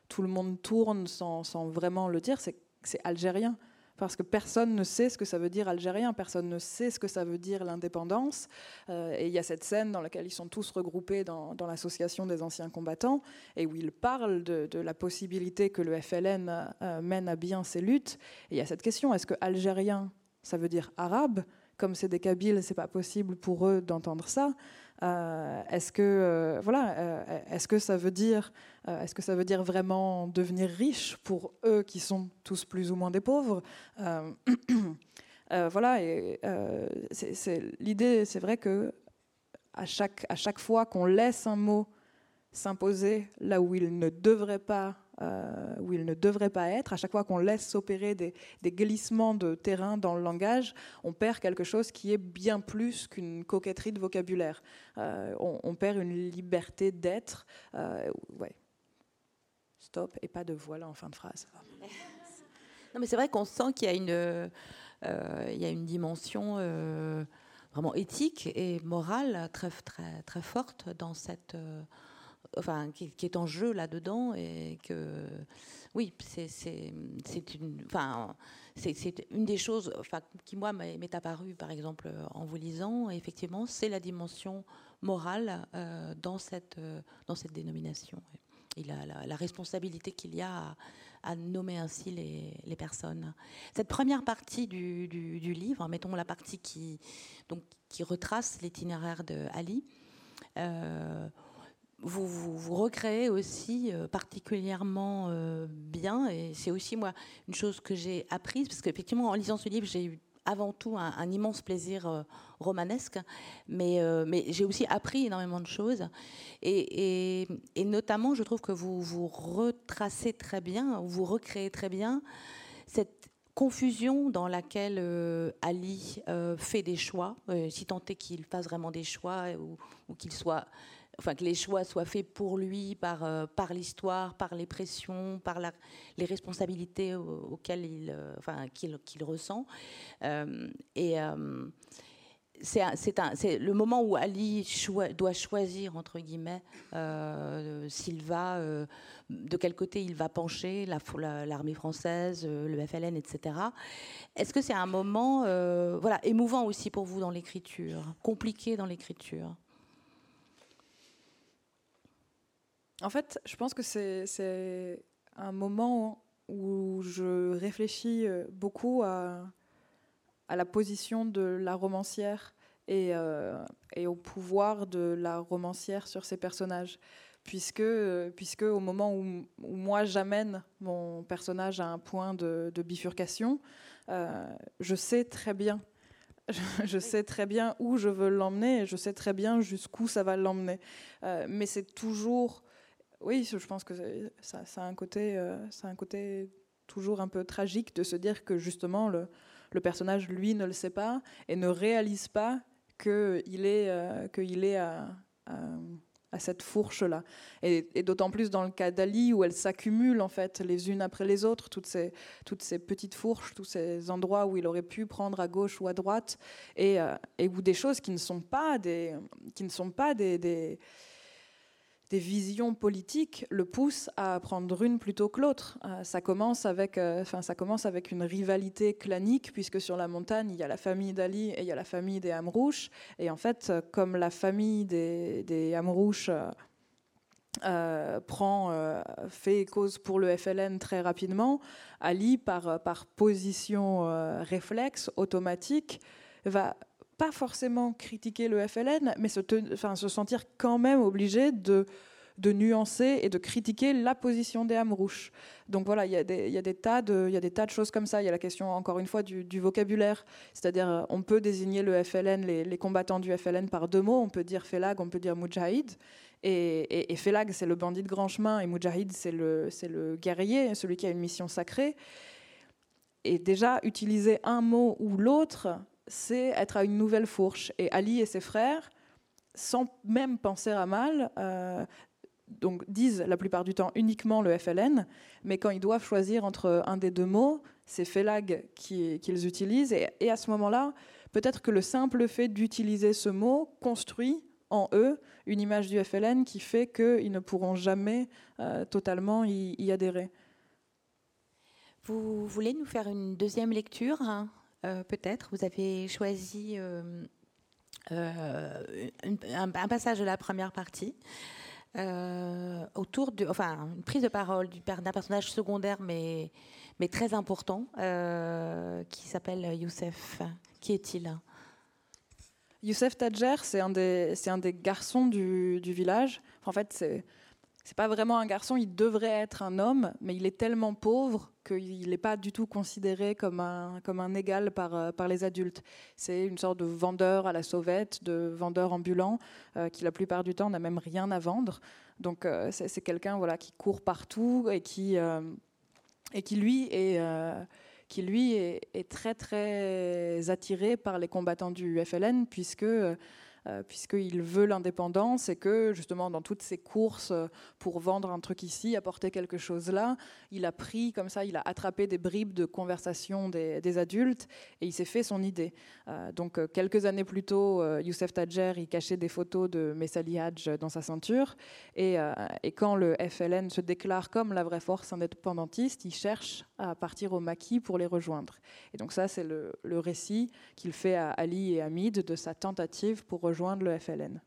tout le monde tourne sans vraiment le dire, c'est algérien parce que personne ne sait ce que ça veut dire algérien, personne ne sait ce que ça veut dire l'indépendance. Euh, et il y a cette scène dans laquelle ils sont tous regroupés dans, l'association des anciens combattants et où ils parlent de, la possibilité que le FLN euh, mène à bien ses luttes. Et il y a cette question est-ce que algérien, ça veut dire arabe? Comme c'est des Kabyles, c'est pas possible pour eux d'entendre ça. Euh, est-ce que euh, voilà, euh, est-ce que ça veut dire, est-ce que ça veut dire vraiment devenir riche pour eux qui sont tous plus ou moins des pauvres [clears throat] Voilà, et c'est l'idée, c'est vrai que à chaque à chaque fois qu'on laisse un mot s'imposer là où il ne devrait pas euh, où il ne devrait pas être. À chaque fois qu'on laisse s'opérer des, glissements de terrain dans le langage, on perd quelque chose qui est bien plus qu'une coquetterie de vocabulaire. Euh, on, perd une liberté d'être. Euh. Stop et pas de voilà en fin de phrase. [laughs] Non, mais c'est vrai qu'on sent qu'il y a une, il y a une dimension vraiment éthique et morale très, très, très forte dans cette enfin, qui, est en jeu là-dedans et que, oui, c'est une, des choses, qui moi m'est apparue, par exemple, en vous lisant. effectivement, c'est la dimension morale euh, dans cette euh, dans cette dénomination et la, la, responsabilité qu'il y a à, nommer ainsi les, personnes. Cette première partie du, du, livre, mettons la partie qui donc qui retrace l'itinéraire de Ali. Euh, vous, vous, recréez aussi euh, particulièrement euh, bien, et c'est aussi moi une chose que j'ai apprise, parce qu'effectivement en lisant ce livre, j'ai eu avant tout un, immense plaisir euh, romanesque, mais, mais j'ai aussi appris énormément de choses, et, notamment je trouve que vous vous retracez très bien, vous recréez très bien cette confusion dans laquelle Ali fait des choix, si tant est qu'il fasse vraiment des choix ou qu'il soit que les choix soient faits pour lui par, euh, par l'histoire, par les pressions, par les responsabilités auxquelles il, euh, enfin, qu'il, ressent. Euh, et c'est, c'est, le moment où Ali doit choisir, entre guillemets, s'il va, de quel côté il va pencher, la, l'armée française, le FLN, etc. Est-ce que c'est un moment voilà, émouvant aussi pour vous dans l'écriture, compliqué dans l'écriture? En fait, je pense que c'est un moment où je réfléchis euh, beaucoup à, la position de la romancière euh, et, au pouvoir de la romancière sur ses personnages. Puisque, puisque au moment où, moi j'amène mon personnage à un point de, bifurcation, euh, je sais très bien [laughs] je, sais très bien où je veux l'emmener et je sais très bien jusqu'où ça va l'emmener. mais c'est toujours oui, je pense que ça, a un côté, euh, un côté toujours un peu tragique de se dire que justement le, personnage, lui, ne le sait pas et ne réalise pas qu'il est, euh, est à, cette fourche-là. Et, d'autant plus dans le cas d'Ali, où elles s'accumulent en fait les unes après les autres, toutes ces, toutes ces petites fourches, tous ces endroits où il aurait pu prendre à gauche ou à droite, et, euh, et où des choses qui ne sont pas des, qui ne sont pas des des visions politiques le poussent à prendre une plutôt que l'autre. Euh, ça, commence avec, euh, ça commence avec une rivalité clanique, puisque sur la montagne, il y a la famille d'Ali et il y a la famille des Amrouches. Et en fait, euh, comme la famille des, des prend, fait cause pour le FLN très rapidement, Ali, par, par position réflexe, automatique, va pas forcément critiquer le FLN, mais se, sentir quand même obligé de, nuancer et de critiquer la position des Hamrouches. Donc voilà, il y, a des, tas de, choses comme ça. Il y a la question, encore une fois, du, vocabulaire. C'est-à-dire, euh, on peut désigner le FLN, les, combattants du FLN par deux mots. On peut dire Felag, on peut dire Mujahid. Et, et, Felag, c'est le bandit de grand chemin, et Mujahid, c'est le guerrier, celui qui a une mission sacrée. Et déjà, utiliser un mot ou l'autre, c'est être à une nouvelle fourche. Et Ali et ses frères, sans même penser à mal, euh, donc, disent la plupart du temps uniquement le FLN, mais quand ils doivent choisir entre un des deux mots, c'est FELAG qu'ils utilisent. Et, à ce moment-là, peut-être que le simple fait d'utiliser ce mot construit en eux une image du FLN qui fait qu'ils ne pourront jamais euh, totalement y, adhérer. Vous voulez nous faire une deuxième lecture hein? Peut-être. Vous avez choisi euh, euh, un, passage de la première partie. autour de, enfin, une prise de parole d'un personnage secondaire mais, mais très important qui s'appelle Youssef. Qui est-il? Youssef Tadjer, c'est un, des, un des garçons du, du village. En fait, c'est c'est pas vraiment un garçon, il devrait être un homme, mais il est tellement pauvre qu'il n'est pas du tout considéré comme un, comme un égal par, euh, par les adultes. C'est une sorte de vendeur à la sauvette, de vendeur ambulant, euh, qui la plupart du temps n'a même rien à vendre. Donc euh, c'est quelqu'un voilà, qui court partout et qui, et qui lui est qui lui est, très très attiré par les combattants du FLN puisque euh, puisqu'il veut l'indépendance et que justement dans toutes ses courses euh, pour vendre un truc ici, apporter quelque chose là, il a pris comme ça, il a attrapé des bribes de conversation des, adultes et il s'est fait son idée. Euh, donc quelques années plus tôt, Youssef Tadjer, il cachait des photos de Messali Hadj dans sa ceinture et, et quand le FLN se déclare comme la vraie force indépendantiste, il cherche à partir au maquis pour les rejoindre. Et donc ça, c'est le, récit qu'il fait à Ali et Hamid de sa tentative pour rejoindre le FLN.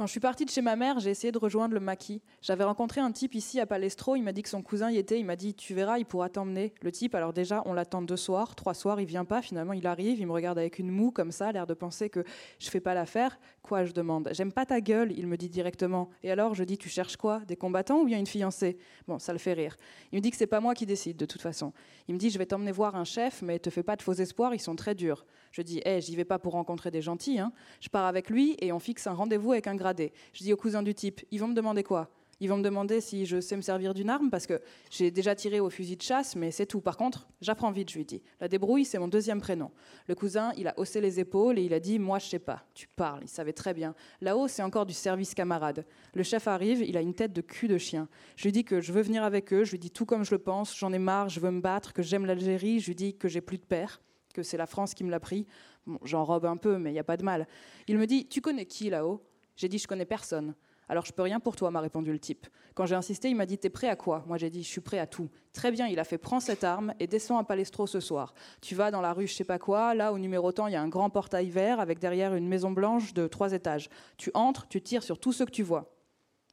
Quand je suis partie de chez ma mère, j'ai essayé de rejoindre le maquis. J'avais rencontré un type ici à Palestro, il m'a dit que son cousin y était, il m'a dit tu verras, il pourra t'emmener. Le type, alors déjà, on l'attend deux soirs, trois soirs, il vient pas, finalement il arrive, il me regarde avec une moue comme ça, l'air de penser que je fais pas l'affaire. Quoi, je demande J'aime pas ta gueule, il me dit directement. Et alors, je dis tu cherches quoi? Des combattants ou bien une fiancée? Bon, ça le fait rire. Il me dit que c'est pas moi qui décide de toute façon. Il me dit je vais t'emmener voir un chef, mais te fais pas de faux espoirs, ils sont très durs. Je dis, hé, j'y vais pas pour rencontrer des gentils. Hein. Je pars avec lui et on fixe un rendez-vous avec un gradé. Je dis au cousin du type, ils vont me demander quoi? Ils vont me demander si je sais me servir d'une arme parce que j'ai déjà tiré au fusil de chasse, mais c'est tout. Par contre, j'apprends vite, je lui dis. La débrouille, c'est mon deuxième prénom. Le cousin, il a haussé les épaules et il a dit, moi, je sais pas. Tu parles, il savait très bien. Là-haut, c'est encore du service camarade. Le chef arrive, il a une tête de cul de chien. Je lui dis que je veux venir avec eux, je lui dis tout comme je le pense, j'en ai marre, je veux me battre, que j'aime l'Algérie, je lui dis que j'ai plus de père que c'est la France qui me l'a pris. Bon, J'enrobe un peu, mais il n'y a pas de mal. Il me dit Tu connais qui là-haut? J'ai dit Je connais personne. Alors je peux rien pour toi, m'a répondu le type. Quand j'ai insisté, il m'a dit T'es prêt à quoi? Moi j'ai dit Je suis prêt à tout. Très bien, il a fait Prends cette arme et descends à Palestro ce soir. Tu vas dans la rue je sais pas quoi, là au numéro temps, il y a un grand portail vert avec derrière une maison blanche de trois étages. Tu entres, tu tires sur tout ce que tu vois.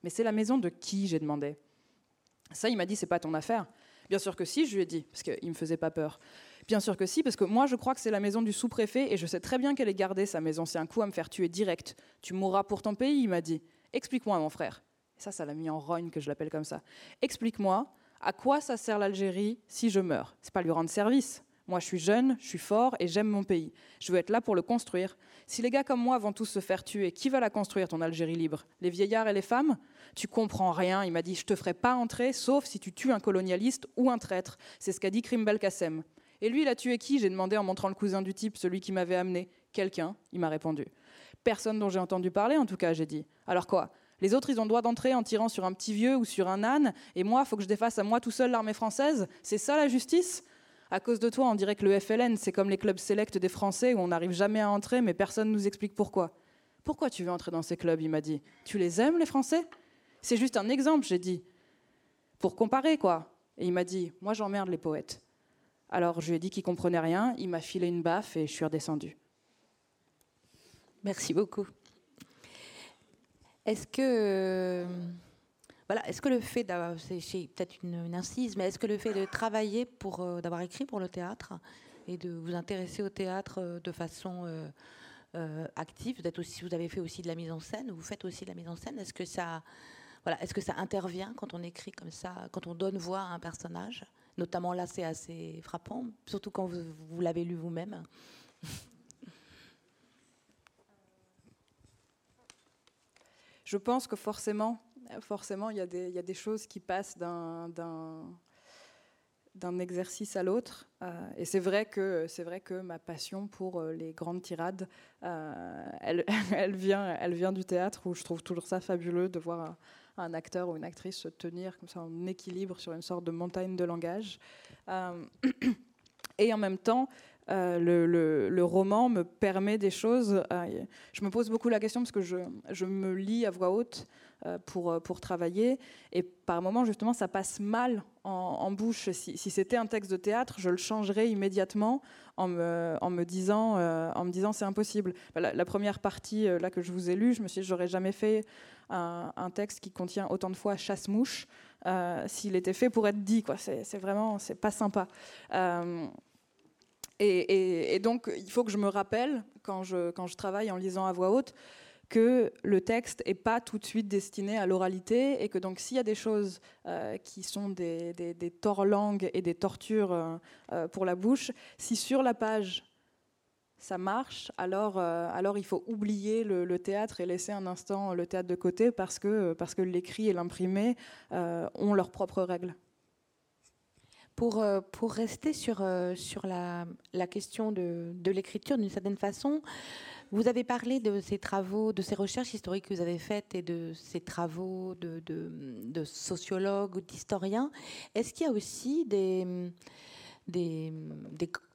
Mais c'est la maison de qui j'ai demandé. Ça, il m'a dit C'est pas ton affaire. Bien sûr que si, je lui ai dit, parce qu'il me faisait pas peur. Bien sûr que si, parce que moi je crois que c'est la maison du sous-préfet et je sais très bien qu'elle est gardée, sa maison. C'est un coup à me faire tuer direct. Tu mourras pour ton pays, il m'a dit. Explique-moi, mon frère. Ça, ça l'a mis en rogne que je l'appelle comme ça. Explique-moi à quoi ça sert l'Algérie si je meurs? C'est pas lui rendre service. Moi, je suis jeune, je suis fort et j'aime mon pays. Je veux être là pour le construire. Si les gars comme moi vont tous se faire tuer, qui va la construire, ton Algérie libre? Les vieillards et les femmes? Tu comprends rien. Il m'a dit Je te ferai pas entrer, sauf si tu tues un colonialiste ou un traître. C'est ce qu'a dit Krim Belkacem. Et lui, il a tué qui? J'ai demandé en montrant le cousin du type, celui qui m'avait amené. Quelqu'un, il m'a répondu. personne dont j'ai entendu parler, en tout cas, j'ai dit. Alors quoi? Les autres, ils ont le droit d'entrer en tirant sur un petit vieux ou sur un âne, et moi, faut que je défasse à moi tout seul l'armée française? C'est ça la justice? À cause de toi, on dirait que le FLN, c'est comme les clubs sélects des Français où on n'arrive jamais à entrer, mais personne ne nous explique pourquoi. Pourquoi tu veux entrer dans ces clubs Il m'a dit. Tu les aimes, les Français? C'est juste un exemple, j'ai dit. Pour comparer, quoi. Et il m'a dit Moi, j'emmerde les poètes. Alors, je lui ai dit qu'il comprenait rien, il m'a filé une baffe et je suis redescendue. Merci beaucoup. Est-ce que. Voilà, est-ce que le fait d'avoir, c'est peut-être une, incise, mais est-ce que le fait de travailler pour, euh, d'avoir écrit pour le théâtre et de vous intéresser au théâtre euh, de façon euh, active, vous, aussi, vous avez fait aussi de la mise en scène, vous faites aussi de la mise en scène, est-ce que ça, voilà, est-ce que ça intervient quand on écrit comme ça, quand on donne voix à un personnage? Notamment là, c'est assez frappant, surtout quand vous l'avez lu vous-même. [laughs] Je pense que forcément, forcément, il y, a des, choses qui passent d'un exercice à l'autre. Euh, et c'est vrai, que, ma passion pour euh, les grandes tirades, euh, [laughs] elle, vient, du théâtre, où je trouve toujours ça fabuleux de voir un, acteur ou une actrice se tenir en équilibre sur une sorte de montagne de langage. [clears throat] et en même temps, le, roman me permet des choses. je me pose beaucoup la question parce que je, me lis à voix haute pour, euh, pour travailler. Et par moments, justement, ça passe mal en, bouche. Si, c'était un texte de théâtre, je le changerais immédiatement en me, en me disant, euh, disant c'est impossible. Bah, la, première partie là que je vous ai lue, je me suis dit, j'aurais jamais fait un, texte qui contient autant de fois chasse-mouche s'il était fait pour être dit. Quoi. C'est, vraiment, c'est pas sympa. et, et, donc, il faut que je me rappelle, quand je, quand je travaille en lisant à voix haute, que le texte n'est pas tout de suite destiné à l'oralité et que donc s'il y a des choses euh, qui sont des, des, langues et des tortures euh, euh, pour la bouche, si sur la page ça marche, alors, alors il faut oublier le, théâtre et laisser un instant le théâtre de côté parce que, parce que l'écrit et l'imprimé ont leurs propres règles. Pour, pour rester sur, sur la, la question de, de l'écriture d'une certaine façon, vous avez parlé de ces travaux, de ces recherches historiques que vous avez faites et de ces travaux de, de, sociologues ou d'historiens. Est-ce qu'il y a aussi des,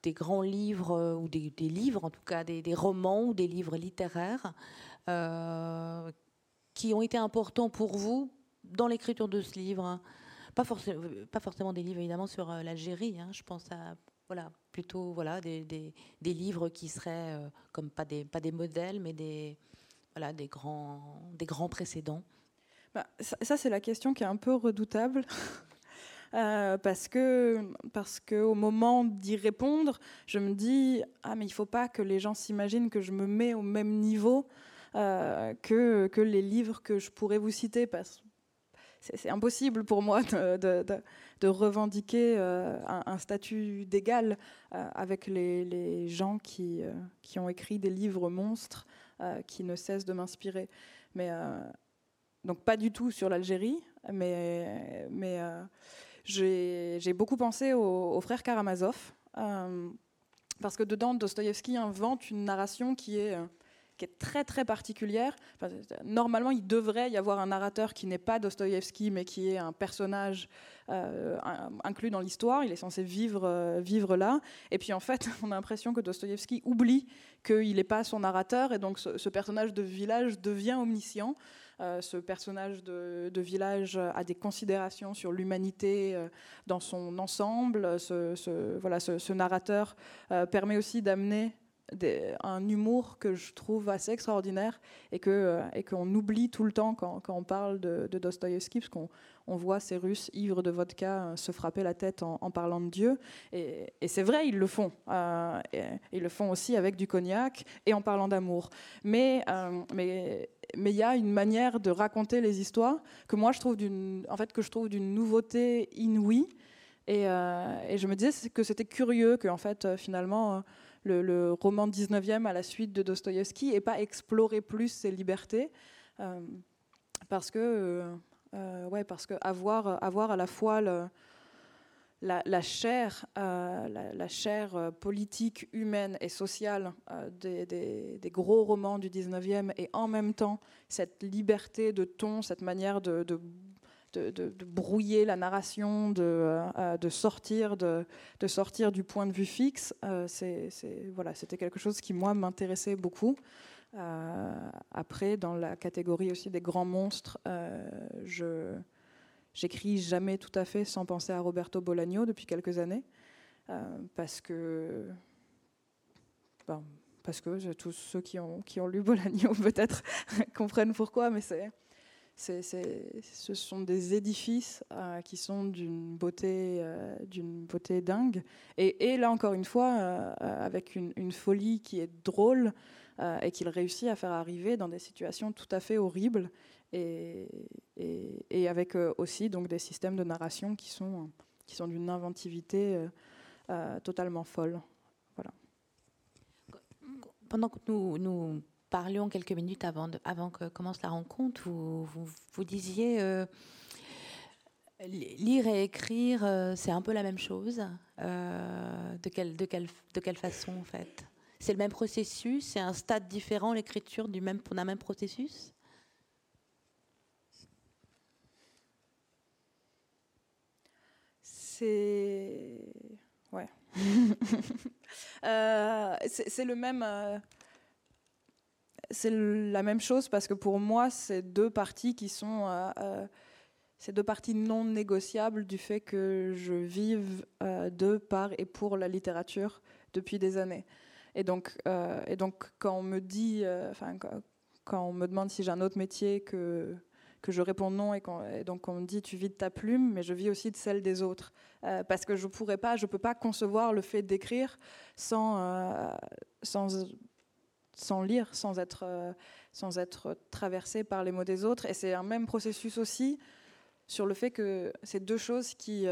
grands livres, ou des, livres en tout cas, des, romans ou des livres littéraires euh, qui ont été importants pour vous dans l'écriture de ce livre? Pas forcément des livres évidemment sur euh, l'Algérie, hein. je pense à voilà, plutôt voilà, des, des, livres qui seraient euh, comme pas des, pas des modèles, mais des, voilà, des, grands, des grands précédents bah, Ça, c'est la question qui est un peu redoutable. [laughs] Euh, parce que parce que au moment d'y répondre, je me dis ah mais il faut pas que les gens s'imaginent que je me mets au même niveau euh, que que les livres que je pourrais vous citer parce c'est impossible pour moi de, revendiquer euh, un, statut d'égal euh, avec les, gens qui, euh, qui, ont écrit des livres monstres qui ne cessent de m'inspirer. Mais donc pas du tout sur l'Algérie, mais, mais j'ai beaucoup pensé aux, aux frères Karamazov. parce que dedans, Dostoïevski invente une narration qui est qui est très très particulière. normalement, il devrait y avoir un narrateur qui n'est pas Dostoïevski, mais qui est un personnage euh, inclus dans l'histoire. Il est censé vivre, euh, vivre là. Et puis en fait, [laughs] on a l'impression que Dostoïevski oublie qu'il n'est pas son narrateur, et donc ce, personnage de village devient omniscient. Euh, ce personnage de, village a des considérations sur l'humanité dans son ensemble. Ce, voilà, ce narrateur permet aussi d'amener un humour que je trouve assez extraordinaire et que euh, et qu'on oublie tout le temps quand, quand on parle de, de parce qu'on on voit ces Russes ivres de vodka euh, se frapper la tête en, parlant de Dieu. Et, et c'est vrai, ils le font. Euh, ils le font aussi avec du cognac et en parlant d'amour. Mais mais mais il y a une manière de raconter les histoires que moi je trouve d'une en fait nouveauté inouïe. Et, et, je me disais que c'était curieux que en fait finalement le, roman 19e à la suite de Dostoïevski et pas explorer plus ses libertés. Euh, parce que, euh, euh, ouais, parce que avoir, avoir à la fois la, chair, la, chair politique, humaine et sociale des, gros romans du 19e et en même temps cette liberté de ton, cette manière de, brouiller la narration, de, sortir, de, sortir du point de vue fixe, c'est, voilà, c'était quelque chose qui, moi, m'intéressait beaucoup. Euh, après, dans la catégorie aussi des grands monstres, euh, je j'écris jamais tout à fait sans penser à Roberto Bolaño depuis quelques années, euh, parce que parce que tous ceux qui ont, qui ont lu Bolaño [laughs] peut-être [laughs] comprennent pourquoi, mais c'est, ce sont des édifices qui sont d'une beauté, d'une beauté dingue. Et, là, encore une fois, avec une, folie qui est drôle, euh, et qu'il réussit à faire arriver dans des situations tout à fait horribles et, avec euh, aussi donc des systèmes de narration qui sont, qui sont d'une inventivité euh, totalement folle. Pendant que nous parlions quelques minutes avant, avant que commence la rencontre, vous, vous, disiez lire et écrire, c'est un peu la même chose. de, quelle, de, quelle, de quelle façon, en fait? C'est le même processus? C'est un stade différent, l'écriture du même, d'un même processus? C'est. Ouais. [laughs] Euh, c'est le même. Euh, c'est la même chose parce que pour moi, c'est deux parties qui sont. Euh, c'est deux parties non négociables du fait que je vive de, par et pour la littérature depuis des années. Et donc, euh, et donc quand on me dit, euh, enfin, quand on me demande si j'ai un autre métier, que, que je réponds non, et, et, donc on me dit tu vis de ta plume, mais je vis aussi de celle des autres. Euh, parce que je pourrais pas, je peux pas concevoir le fait d'écrire sans, sans, sans lire, sans être, sans être traversé par les mots des autres. Et c'est un même processus aussi sur le fait que c'est deux choses qui,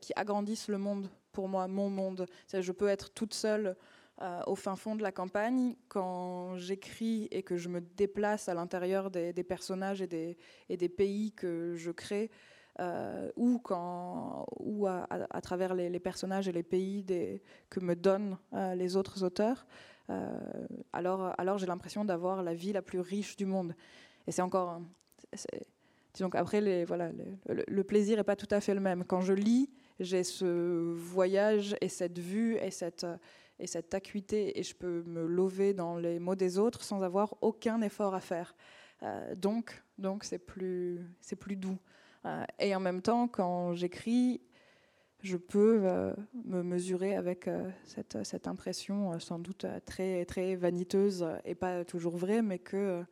qui agrandissent le monde pour moi, mon monde. Je peux être toute seule euh, au fin fond de la campagne, quand j'écris et que je me déplace à l'intérieur des, personnages et des, et des, pays que je crée, euh, ou, quand, ou à, travers les, personnages et les pays que me donnent euh, les autres auteurs, alors, alors j'ai l'impression d'avoir la vie la plus riche du monde. Et c'est encore... Disons après, les, voilà, le, le plaisir n'est pas tout à fait le même. Quand je lis, j'ai ce voyage et cette vue et cette et cette acuité et je peux me lever dans les mots des autres sans avoir aucun effort à faire. Euh, donc, donc c'est plus, c'est plus doux. Euh, et en même temps, quand j'écris, je peux euh, me mesurer avec cette, cette, impression sans doute très, très vaniteuse et pas toujours vraie, mais que,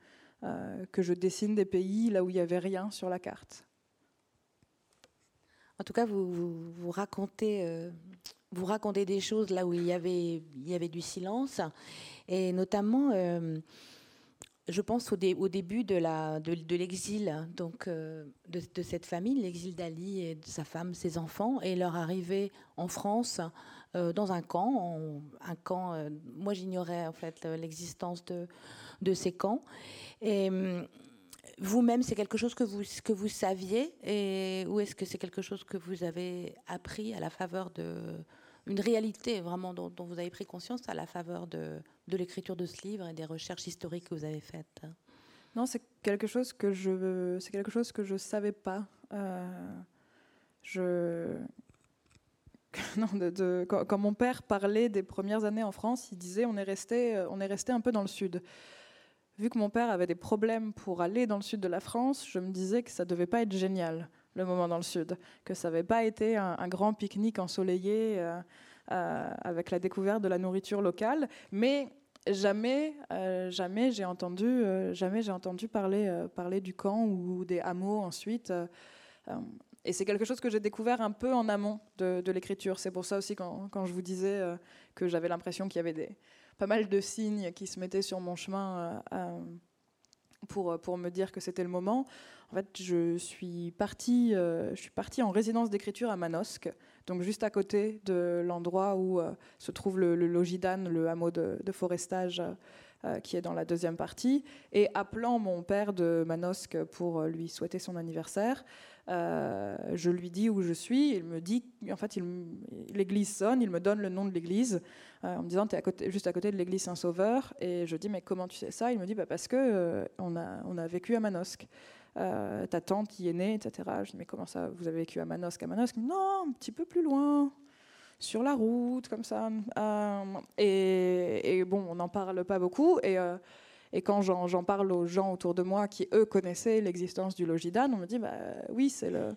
que je dessine des pays là où il n'y avait rien sur la carte. En tout cas, vous, vous, racontez vous racontez des choses là où il y avait, il y avait du silence, et notamment, euh, je pense au, début de, l'exil donc euh, de, cette famille, l'exil d'Ali et de sa femme, ses enfants, et leur arrivée en France euh, dans un camp, un camp. moi, j'ignorais en fait l'existence de, ces camps, et vous-même, c'est quelque chose que vous, que vous saviez ou est-ce que c'est quelque chose que vous avez appris à la faveur de, une réalité vraiment dont, vous avez pris conscience à la faveur de, de l'écriture de ce livre et des recherches historiques que vous avez faites Non, c'est quelque chose que je c'est quelque chose que je savais pas. Euh, je [laughs] non, de, quand, mon père parlait des premières années en France, il disait on est resté on est resté un peu dans le sud. Vu que mon père avait des problèmes pour aller dans le sud de la France, je me disais que ça devait pas être génial le moment dans le sud, que ça n'avait pas été un, grand pique-nique ensoleillé euh, avec la découverte de la nourriture locale, mais jamais, euh, jamais j'ai entendu, jamais j'ai entendu parler, parler du camp ou des hameaux ensuite. et c'est quelque chose que j'ai découvert un peu en amont de, l'écriture. C'est pour ça aussi quand, quand je vous disais que j'avais l'impression qu'il y avait des, pas mal de signes qui se mettaient sur mon chemin pour, pour me dire que c'était le moment. En fait, je suis partie, euh, je suis partie en résidence d'écriture à Manosque, donc juste à côté de l'endroit où euh, se trouve le, le, Logidane, le hameau de, forestage qui est dans la deuxième partie, et appelant mon père de Manosque pour lui souhaiter son anniversaire, je lui dis où je suis, il me dit, en fait, l'église sonne, il me donne le nom de l'église, en me disant, tu es juste à côté de l'église Saint-Sauveur, et je dis, mais comment tu sais ça? Il me dit, bah, parce que a, on a vécu à Manosque. Euh, ta tante y est née, etc. Je dis, mais comment ça, vous avez vécu à Manosque? À Manosque? Non, un petit peu plus loin, sur la route, comme ça. Euh, et, bon, on n'en parle pas beaucoup. Et, euh, et quand j'en parle aux gens autour de moi qui, eux, connaissaient l'existence du Logidane, on me dit, bah oui, c'est le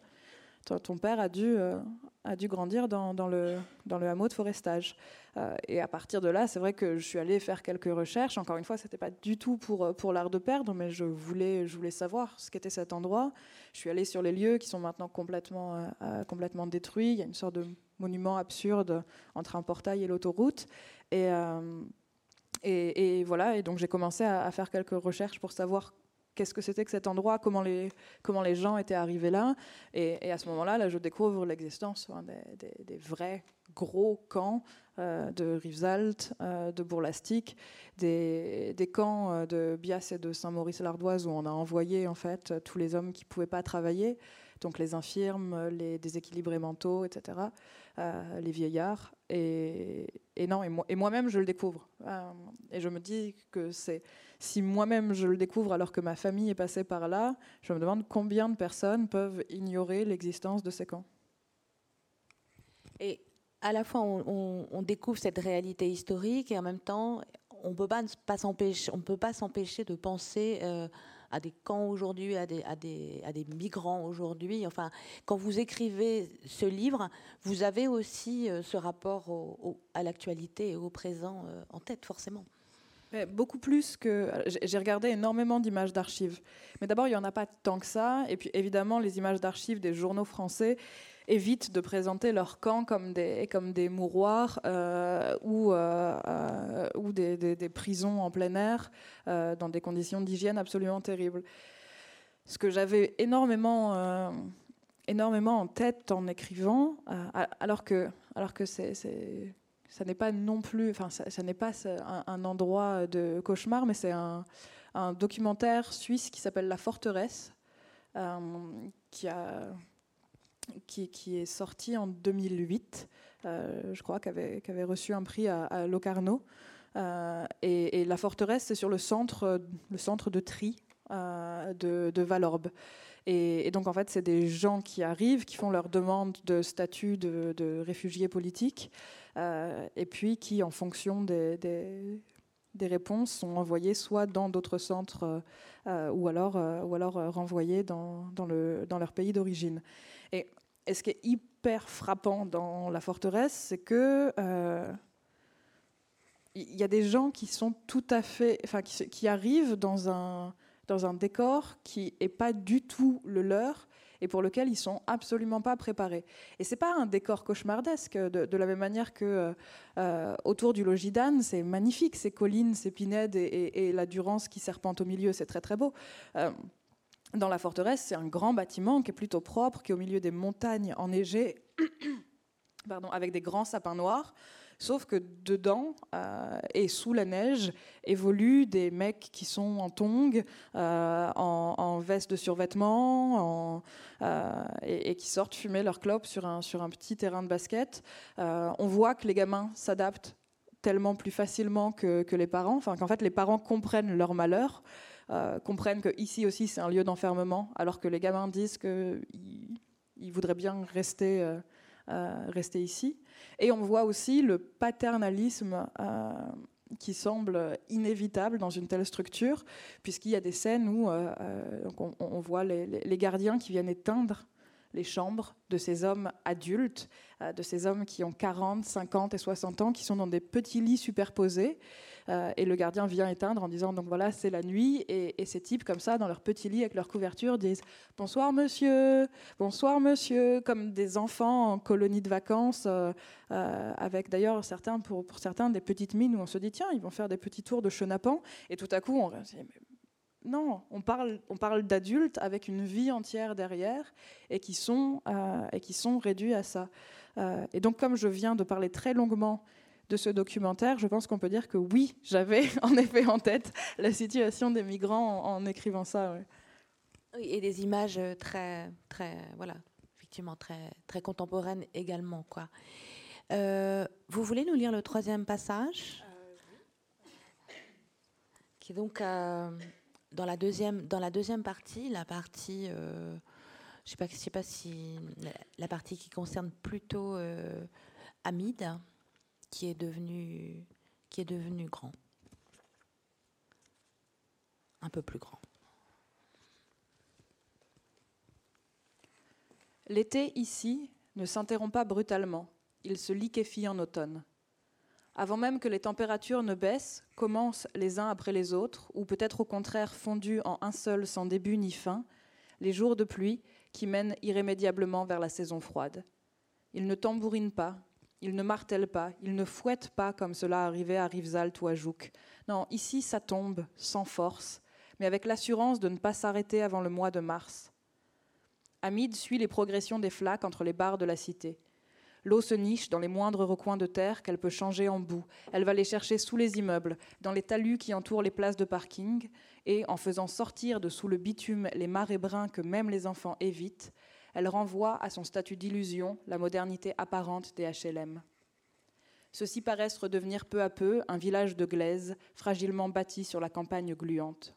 ton père a dû, euh, a dû grandir dans, le, dans le hameau de forestage. Euh, et à partir de là, c'est vrai que je suis allée faire quelques recherches. Encore une fois, ce n'était pas du tout pour, pour l'art de perdre, mais je voulais, je voulais savoir ce qu'était cet endroit. Je suis allée sur les lieux qui sont maintenant complètement, euh, complètement détruits. Il y a une sorte de monument absurde entre un portail et l'autoroute. Et, et, voilà, et donc j'ai commencé à, faire quelques recherches pour savoir qu'est-ce que c'était que cet endroit, comment les, comment les gens étaient arrivés là. Et, à ce moment-là, là, je découvre l'existence des, vrais gros camps euh, de Rivesaltes, euh, de Bourlastic, des, des, camps euh, de Bias et de Saint-Maurice-l'Ardoise où on a envoyé en fait tous les hommes qui ne pouvaient pas travailler, donc les infirmes, les déséquilibrés mentaux, etc., les vieillards. Et, non, et moi-même, je le découvre. et je me dis que c'est si moi-même je le découvre alors que ma famille est passée par là, je me demande combien de personnes peuvent ignorer l'existence de ces camps. Et à la fois, on, découvre cette réalité historique et en même temps, on on peut pas s'empêcher de penser euh, à des camps aujourd'hui, à des, à, des, à des migrants aujourd'hui. Enfin, quand vous écrivez ce livre, vous avez aussi euh, ce rapport à l'actualité et au présent euh, en tête, forcément. Beaucoup plus que. J'ai regardé énormément d'images d'archives. Mais d'abord, il n'y en a pas tant que ça. Et puis, évidemment, les images d'archives des journaux français évitent de présenter leurs camps comme des, comme des mouroirs euh, ou, euh, euh, ou des, des, prisons en plein air dans des conditions d'hygiène absolument terribles. Ce que j'avais énormément, énormément en tête en écrivant, alors que, alors que c'est ça n'est pas non plus, enfin, ça, n'est pas un, endroit de cauchemar, mais c'est un, documentaire suisse qui s'appelle La Forteresse, qui, a, qui, est sorti en 2008, euh, je crois, qui avait, reçu un prix à, Locarno. Euh, et, La Forteresse, c'est sur le centre, de tri de, de Valorbe. Et, donc, en fait, c'est des gens qui arrivent, qui font leur demande de statut de, de réfugiés politiques. Euh, et puis qui, en fonction des, réponses, sont envoyés soit dans d'autres centres euh, euh, ou alors, le, dans leur pays d'origine. Et, ce qui est hyper frappant dans la forteresse, c'est que il y a des gens qui sont tout à fait, enfin, qui, arrivent dans un, dans un décor qui n'est pas du tout le leur et pour lequel ils sont absolument pas préparés. Et c'est pas un décor cauchemardesque de, la même manière que euh, autour du Logidane, c'est magnifique, ces collines, ces pinèdes et, la Durance qui serpente au milieu, c'est très très beau. Euh, dans la forteresse, c'est un grand bâtiment qui est plutôt propre, qui est au milieu des montagnes enneigées, [coughs] pardon, avec des grands sapins noirs. Sauf que dedans euh, et sous la neige évoluent des mecs qui sont en tongs, euh, en, veste de survêtement, euh, et, qui sortent fumer leur clope sur un, sur un petit terrain de basket. on voit que les gamins s'adaptent tellement plus facilement que, que les parents, enfin qu'en fait les parents comprennent leur malheur. Comprennent que ici aussi c'est un lieu d'enfermement, alors que les gamins disent qu'ils ils voudraient bien rester, rester ici. Et on voit aussi le paternalisme euh, qui semble inévitable dans une telle structure, puisqu'il y a des scènes où euh, euh, on, voit les, gardiens qui viennent éteindre les chambres de ces hommes adultes, de ces hommes qui ont 40, 50 et 60 ans, qui sont dans des petits lits superposés. Euh, et le gardien vient éteindre en disant donc voilà, c'est la nuit. Et, ces types, comme ça, dans leur petit lit avec leur couverture, disent bonsoir monsieur, bonsoir monsieur, comme des enfants en colonie de vacances, euh, euh, avec d'ailleurs certains, pour, certains, des petites mines où on se dit tiens, ils vont faire des petits tours de chenapan. Et tout à coup, on non, on parle, on parle d'adultes avec une vie entière derrière et qui sont, et qui sont réduits à ça. et donc, comme je viens de parler très longuement de ce documentaire, je pense qu'on peut dire que oui, j'avais [laughs] en effet en tête la situation des migrants en, écrivant ça. Oui, et des images très, très, voilà, effectivement très, très contemporaines également, quoi. Euh, vous voulez nous lire le troisième passage? Qui est donc euh, dans, la deuxième, dans la deuxième partie, la partie, euh, je sais pas, sais pas si la, partie qui concerne plutôt Hamid, qui est devenu, grand, un peu plus grand. L'été ici ne s'interrompt pas brutalement il se liquéfie en automne. Avant même que les températures ne baissent, commencent les uns après les autres, ou peut-être au contraire fondus en un seul sans début ni fin, les jours de pluie qui mènent irrémédiablement vers la saison froide. Ils ne tambourinent pas, ils ne martèlent pas, ils ne fouettent pas comme cela arrivait à Rivesaltes ou à Jouques. Non, ici ça tombe, sans force, mais avec l'assurance de ne pas s'arrêter avant le mois de mars. Hamid suit les progressions des flaques entre les barres de la cité. L'eau se niche dans les moindres recoins de terre qu'elle peut changer en boue. Elle va les chercher sous les immeubles, dans les talus qui entourent les places de parking, et en faisant sortir de sous le bitume les marais bruns que même les enfants évitent, elle renvoie à son statut d'illusion la modernité apparente des HLM. Ceux-ci paraissent redevenir peu à peu un village de glaise, fragilement bâti sur la campagne gluante.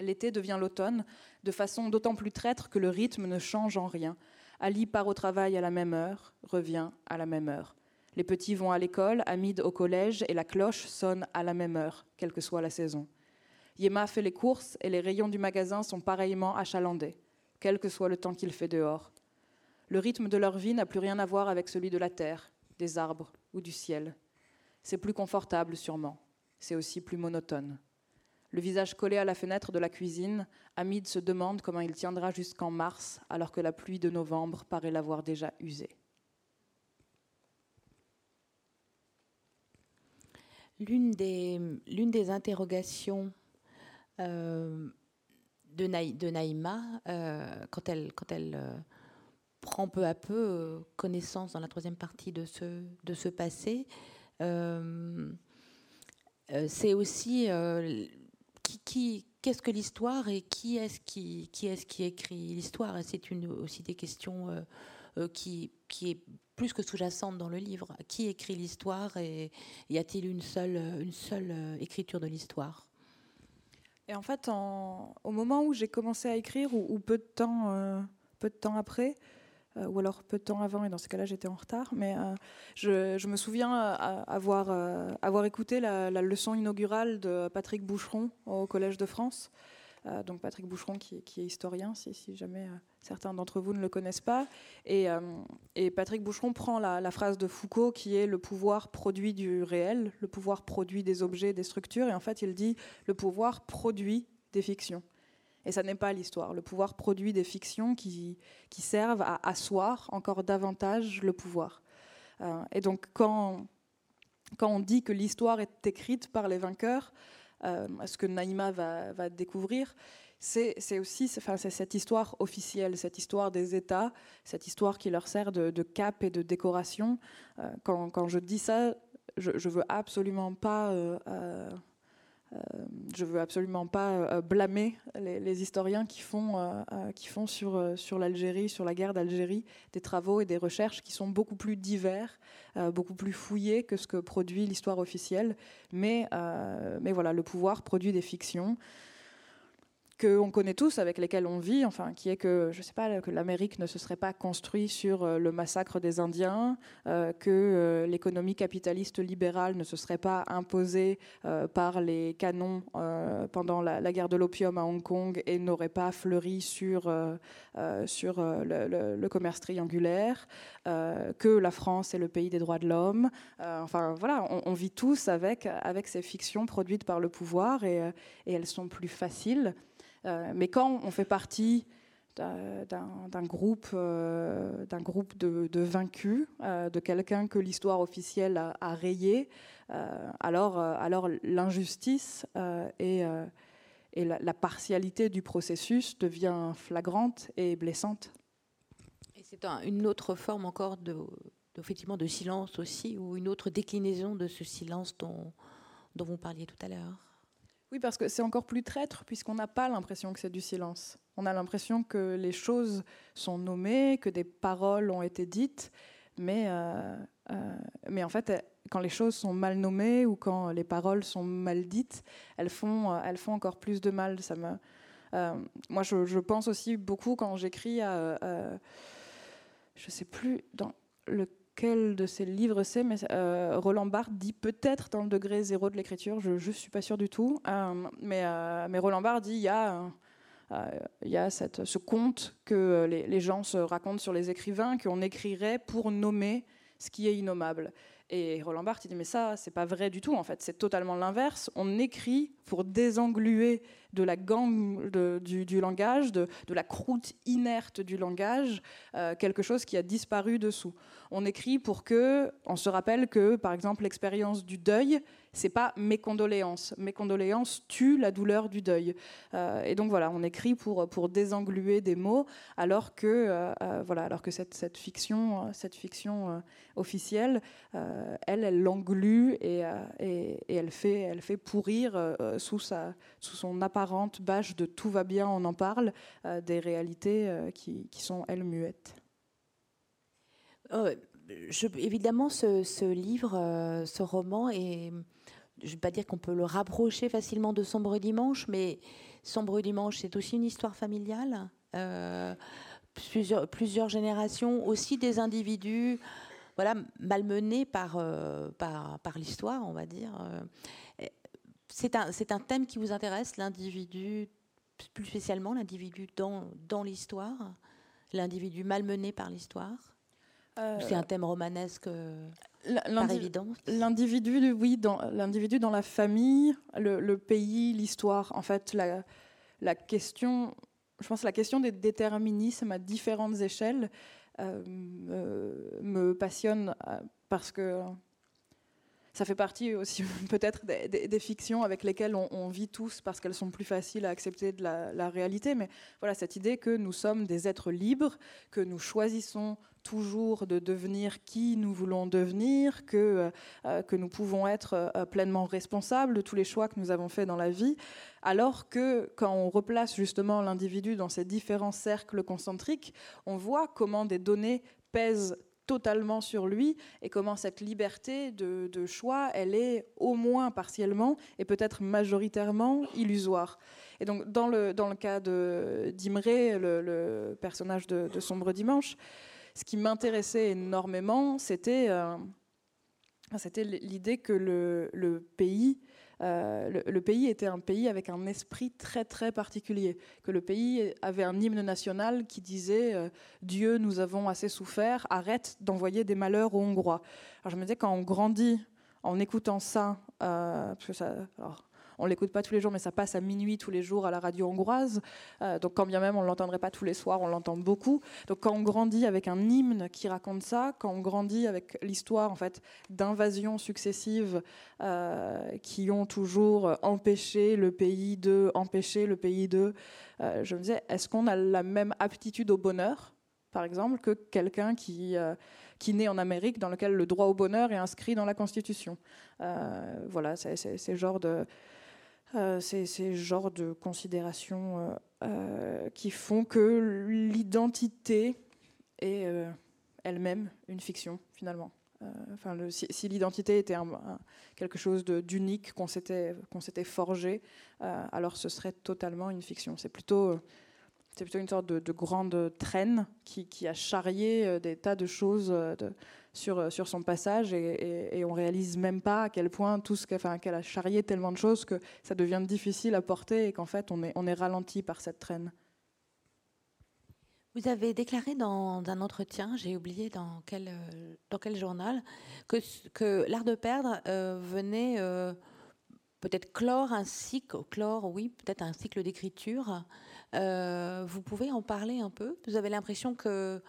L'été devient l'automne, de façon d'autant plus traître que le rythme ne change en rien, Ali part au travail à la même heure, revient à la même heure. Les petits vont à l'école, Hamid au collège, et la cloche sonne à la même heure, quelle que soit la saison. Yema fait les courses et les rayons du magasin sont pareillement achalandés, quel que soit le temps qu'il fait dehors. Le rythme de leur vie n'a plus rien à voir avec celui de la terre, des arbres ou du ciel. C'est plus confortable sûrement, c'est aussi plus monotone. Le visage collé à la fenêtre de la cuisine, Hamid se demande comment il tiendra jusqu'en mars alors que la pluie de novembre paraît l'avoir déjà usé. L'une des, interrogations euh, de, Naïma, euh, quand elle, quand elle euh, prend peu à peu connaissance dans la troisième partie de ce, de ce passé, c'est aussi qui, qu'est-ce que l'histoire et qui est-ce qui, qui, est qui écrit l'histoire? C'est aussi des questions euh, euh, qui, qui est plus que sous-jacente dans le livre. Qui écrit l'histoire et y a-t-il une seule, une seule euh, écriture de l'histoire? Et en fait, au moment où j'ai commencé à écrire, ou, peu de temps, peu de temps après, euh, ou alors peu de temps avant, et dans ce cas-là j'étais en retard, mais euh, je, me souviens euh, avoir écouté la, leçon inaugurale de Patrick Boucheron au Collège de France. Donc Patrick Boucheron qui, est historien, si, jamais certains d'entre vous ne le connaissent pas. Et, et Patrick Boucheron prend la, phrase de Foucault qui est le pouvoir produit du réel, le pouvoir produit des objets, des structures, et en fait il dit le pouvoir produit des fictions. Et ça n'est pas l'histoire. Le pouvoir produit des fictions qui, servent à asseoir encore davantage le pouvoir. Euh, et donc quand on dit que l'histoire est écrite par les vainqueurs, euh, ce que Naïma va, découvrir, c'est aussi enfin, cette histoire officielle, cette histoire des États, cette histoire qui leur sert de, cap et de décoration. Euh, quand, je dis ça, je ne veux absolument pas euh, je veux absolument pas euh, blâmer les, historiens qui font, euh, qui font sur, sur l'Algérie, sur la guerre d'Algérie, des travaux et des recherches qui sont beaucoup plus divers, beaucoup plus fouillés que ce que produit l'histoire officielle. Mais, mais voilà, le pouvoir produit des fictions qu'on connaît tous, avec lesquels on vit, enfin, qui est que, je sais pas, que l'Amérique ne se serait pas construite sur euh, le massacre des Indiens, euh, que euh, l'économie capitaliste libérale ne se serait pas imposée par les canons pendant la, guerre de l'opium à Hong Kong et n'aurait pas fleuri sur, sur le, commerce triangulaire, que la France est le pays des droits de l'homme. enfin, voilà, on, vit tous avec, avec ces fictions produites par le pouvoir et, et elles sont plus faciles. Euh, mais quand on fait partie d'un groupe, euh, groupe de, vaincus, euh, de quelqu'un que l'histoire officielle a, rayé, alors, alors l'injustice et, la, partialité du processus devient flagrante et blessante. Et c'est une autre forme encore de, effectivement de silence aussi, ou une autre déclinaison de ce silence dont vous parliez tout à l'heure? Oui, parce que c'est encore plus traître, puisqu'on n'a pas l'impression que c'est du silence. On a l'impression que les choses sont nommées, que des paroles ont été dites, mais, euh, euh, mais en fait, quand les choses sont mal nommées ou quand les paroles sont mal dites, elles font, elles font encore plus de mal. Ça me, moi, je, pense aussi beaucoup quand j'écris à je ne sais plus dans lequel de ces livres c'est, mais euh, Roland Barthes dit peut-être dans le degré zéro de l'écriture, je ne suis pas sûre du tout, euh, mais, euh, mais, Roland Barthes dit il y a, y a ce conte que les, les, gens se racontent sur les écrivains, qu'on écrirait pour nommer ce qui est innommable. Et Roland Barthes il dit mais ça c'est pas vrai du tout en fait, c'est totalement l'inverse. On écrit pour désengluer de la gangue du, langage, de, la croûte inerte du langage, euh, quelque chose qui a disparu dessous. On écrit pour que, on se rappelle que, par exemple, l'expérience du deuil, c'est pas mes condoléances. Mes condoléances tuent la douleur du deuil. Euh, et donc voilà, on écrit pour, pour désengluer des mots, alors que, euh, voilà, alors que cette, cette fiction, cette fiction officielle, elle, elle l'englue et, et, elle, fait, elle fait pourrir sous, sa, sous son apparence bâche de tout va bien, on en parle, euh, des réalités euh, qui, sont, elles, muettes. Oh, évidemment, ce, livre, euh, ce roman, et je ne vais pas dire qu'on peut le rapprocher facilement de Sombre Dimanche, mais Sombre Dimanche, c'est aussi une histoire familiale. plusieurs, plusieurs générations, aussi des individus voilà, malmenés par, par l'histoire, on va dire c'est un, thème qui vous intéresse, l'individu, plus spécialement l'individu dans, l'histoire, l'individu malmené par l'histoire? euh, C'est un thème romanesque euh, par évidence L'individu, oui, dans, l'individu dans la famille, le, pays, l'histoire. En fait, la, la, question, je pense la question des déterminismes à différentes échelles euh, me passionne parce que ça fait partie aussi [laughs] peut-être des, fictions avec lesquelles on, vit tous parce qu'elles sont plus faciles à accepter de la, réalité. Mais voilà, cette idée que nous sommes des êtres libres, que nous choisissons toujours de devenir qui nous voulons devenir, que, euh, que nous pouvons être euh, pleinement responsables de tous les choix que nous avons faits dans la vie, alors que quand on replace justement l'individu dans ces différents cercles concentriques, on voit comment des données pèsent totalement sur lui et comment cette liberté de, choix, elle est au moins partiellement et peut-être majoritairement illusoire. Et donc dans le, dans le cas d'Imré, le, personnage de, Sombre Dimanche, ce qui m'intéressait énormément, c'était euh, l'idée que le, le pays euh, le, pays était un pays avec un esprit très très particulier, que le pays avait un hymne national qui disait euh, Dieu, nous avons assez souffert, arrête d'envoyer des malheurs aux Hongrois. Alors je me disais quand on grandit en écoutant ça, parce que ça, on l'écoute pas tous les jours, mais ça passe à minuit tous les jours à la radio hongroise. Euh, donc quand bien même on l'entendrait pas tous les soirs, on l'entend beaucoup. Donc quand on grandit avec un hymne qui raconte ça, quand on grandit avec l'histoire en fait d'invasions successives euh, qui ont toujours empêché le pays de, empêcher le pays de, euh, je me disais, est-ce qu'on a la même aptitude au bonheur par exemple, que quelqu'un qui, qui naît en Amérique, dans lequel le droit au bonheur est inscrit dans la Constitution? voilà, c'est ce genre de, c'est ces genres de considérations euh, euh, qui font que l'identité est elle-même une fiction, finalement. Enfin, si, l'identité était quelque chose d'unique qu'on s'était forgé, alors ce serait totalement une fiction. C'est plutôt c'est plutôt une sorte de, grande traîne qui, a charrié des tas de choses sur, euh, sur son passage et, et, on réalise même pas à quel point tout ce qu'elle a charrié tellement de choses que ça devient difficile à porter et qu'en fait on est, ralenti par cette traîne. Vous avez déclaré dans un entretien, j'ai oublié dans quel, euh, journal, que, l'art de perdre euh, venait peut-être clore un cycle, clore, oui, peut-être un cycle d'écriture. Vous pouvez en parler un peu? Vous avez l'impression que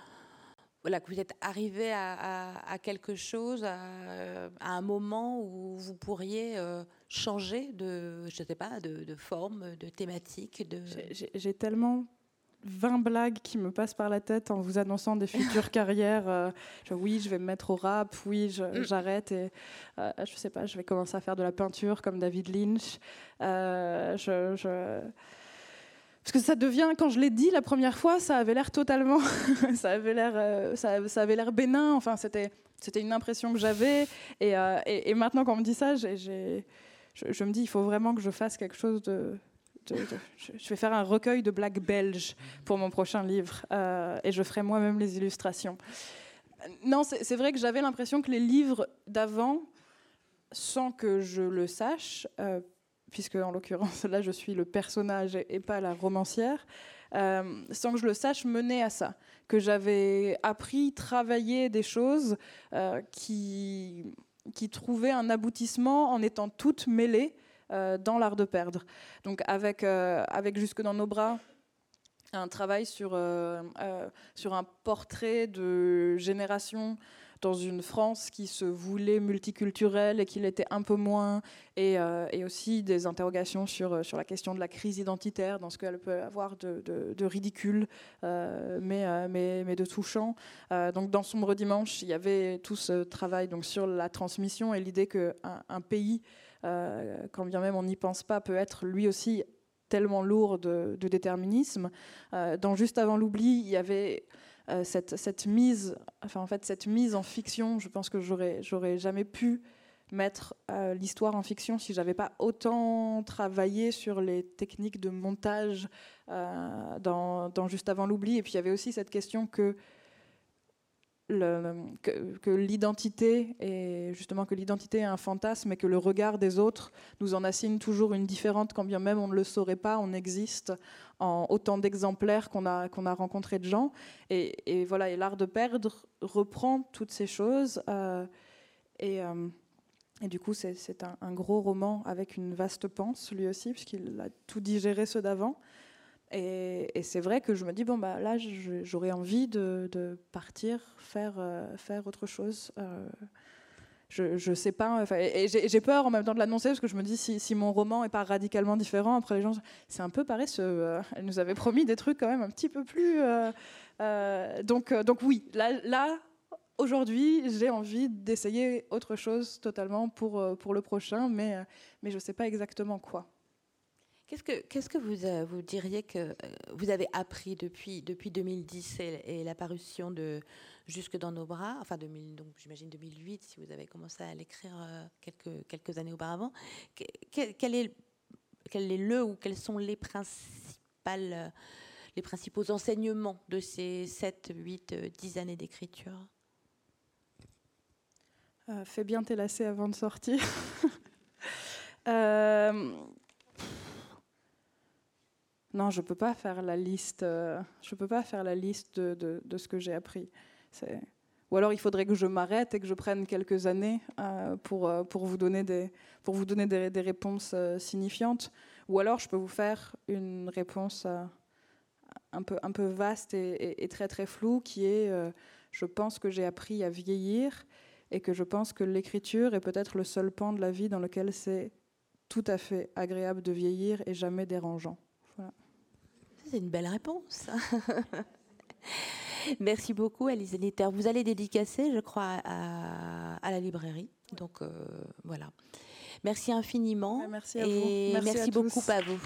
voilà, que vous êtes arrivé à, quelque chose, à, un moment où vous pourriez euh, changer de, je sais pas, de, forme, de thématique. De... J'ai tellement 20 blagues qui me passent par la tête en vous annonçant des futures [laughs] carrières. Euh, oui, je vais me mettre au rap, oui, mm. j'arrête et euh, je sais pas, je vais commencer à faire de la peinture comme David Lynch. Euh, je, Parce que ça devient, quand je l'ai dit la première fois, ça avait l'air totalement, [laughs] ça avait l'air, ça, ça, avait l'air bénin. Enfin, c'était, c'était une impression que j'avais. Et, et, maintenant, quand on me dit ça, je, me dis, il faut vraiment que je fasse quelque chose de je vais faire un recueil de blagues belges pour mon prochain livre euh, et je ferai moi-même les illustrations. Non, c'est vrai que j'avais l'impression que les livres d'avant, sans que je le sache, euh, puisque en l'occurrence là je suis le personnage et, pas la romancière, euh, sans que je le sache, menaient à ça. Que j'avais appris, travaillé des choses qui, qui trouvaient un aboutissement en étant toutes mêlées euh, dans l'art de perdre. Donc avec, euh, avec Jusque dans nos bras, un travail sur, euh, sur un portrait de génération dans une France qui se voulait multiculturelle et qui l'était un peu moins, et, et, aussi des interrogations sur, sur la question de la crise identitaire, dans ce qu'elle peut avoir de, de, ridicule, mais, mais, mais, de touchant. donc dans Sombre Dimanche, il y avait tout ce travail donc, sur la transmission et l'idée qu'un un pays euh, quand bien même on n'y pense pas, peut être lui aussi tellement lourd de, déterminisme. Euh, dans Juste avant l'oubli, il y avait euh, cette, mise, enfin en fait cette mise en fiction. Je pense que j'aurais jamais pu mettre l'histoire en fiction si j'avais pas autant travaillé sur les techniques de montage dans, dans, Juste avant l'oubli. Et puis il y avait aussi cette question que que, l'identité est justement que l'identité est un fantasme et que le regard des autres nous en assigne toujours une différente quand bien même on ne le saurait pas on existe en autant d'exemplaires qu'on a qu'on rencontré de gens. Et, voilà et l'art de perdre reprend toutes ces choses euh, et, euh, et du coup c'est un, un, gros roman avec une vaste panse lui aussi puisqu'il a tout digéré ceux d'avant et, c'est vrai que je me dis, bon, bah, là, j'aurais envie de, partir, faire, euh, faire autre chose. Euh, je ne sais pas. Et j'ai peur en même temps de l'annoncer parce que je me dis, si, mon roman n'est pas radicalement différent, après les gens, c'est un peu paresseux. Euh, elle nous avait promis des trucs quand même un petit peu plus. donc, donc oui, là, là aujourd'hui, j'ai envie d'essayer autre chose totalement pour, pour le prochain, mais, mais je sais pas exactement quoi. Qu'est-ce que, vous, euh, diriez que euh, vous avez appris depuis, depuis 2010 et, la parution de Jusque dans nos bras, enfin 2000, donc j'imagine 2008 si vous avez commencé à l'écrire euh, quelques, années auparavant. Quel, est, le ou quels sont les, principales, les principaux enseignements de ces 7, 8, 10 années d'écriture? Fais bien tes lacets avant de sortir. [laughs] non, je peux pas faire la liste. Euh, je peux pas faire la liste de, ce que j'ai appris. Ou alors il faudrait que je m'arrête et que je prenne quelques années euh, pour, euh, pour vous donner des, réponses signifiantes. Ou alors je peux vous faire une réponse un, peu, un peu vaste et, et, très très floue qui est je pense que j'ai appris à vieillir et que je pense que l'écriture est peut-être le seul pan de la vie dans lequel c'est tout à fait agréable de vieillir et jamais dérangeant. C'est une belle réponse. [laughs] Merci beaucoup, Alice Litter. Vous allez dédicacer, je crois, à, la librairie. Donc euh, voilà. Merci infiniment. Merci à et merci, beaucoup à vous.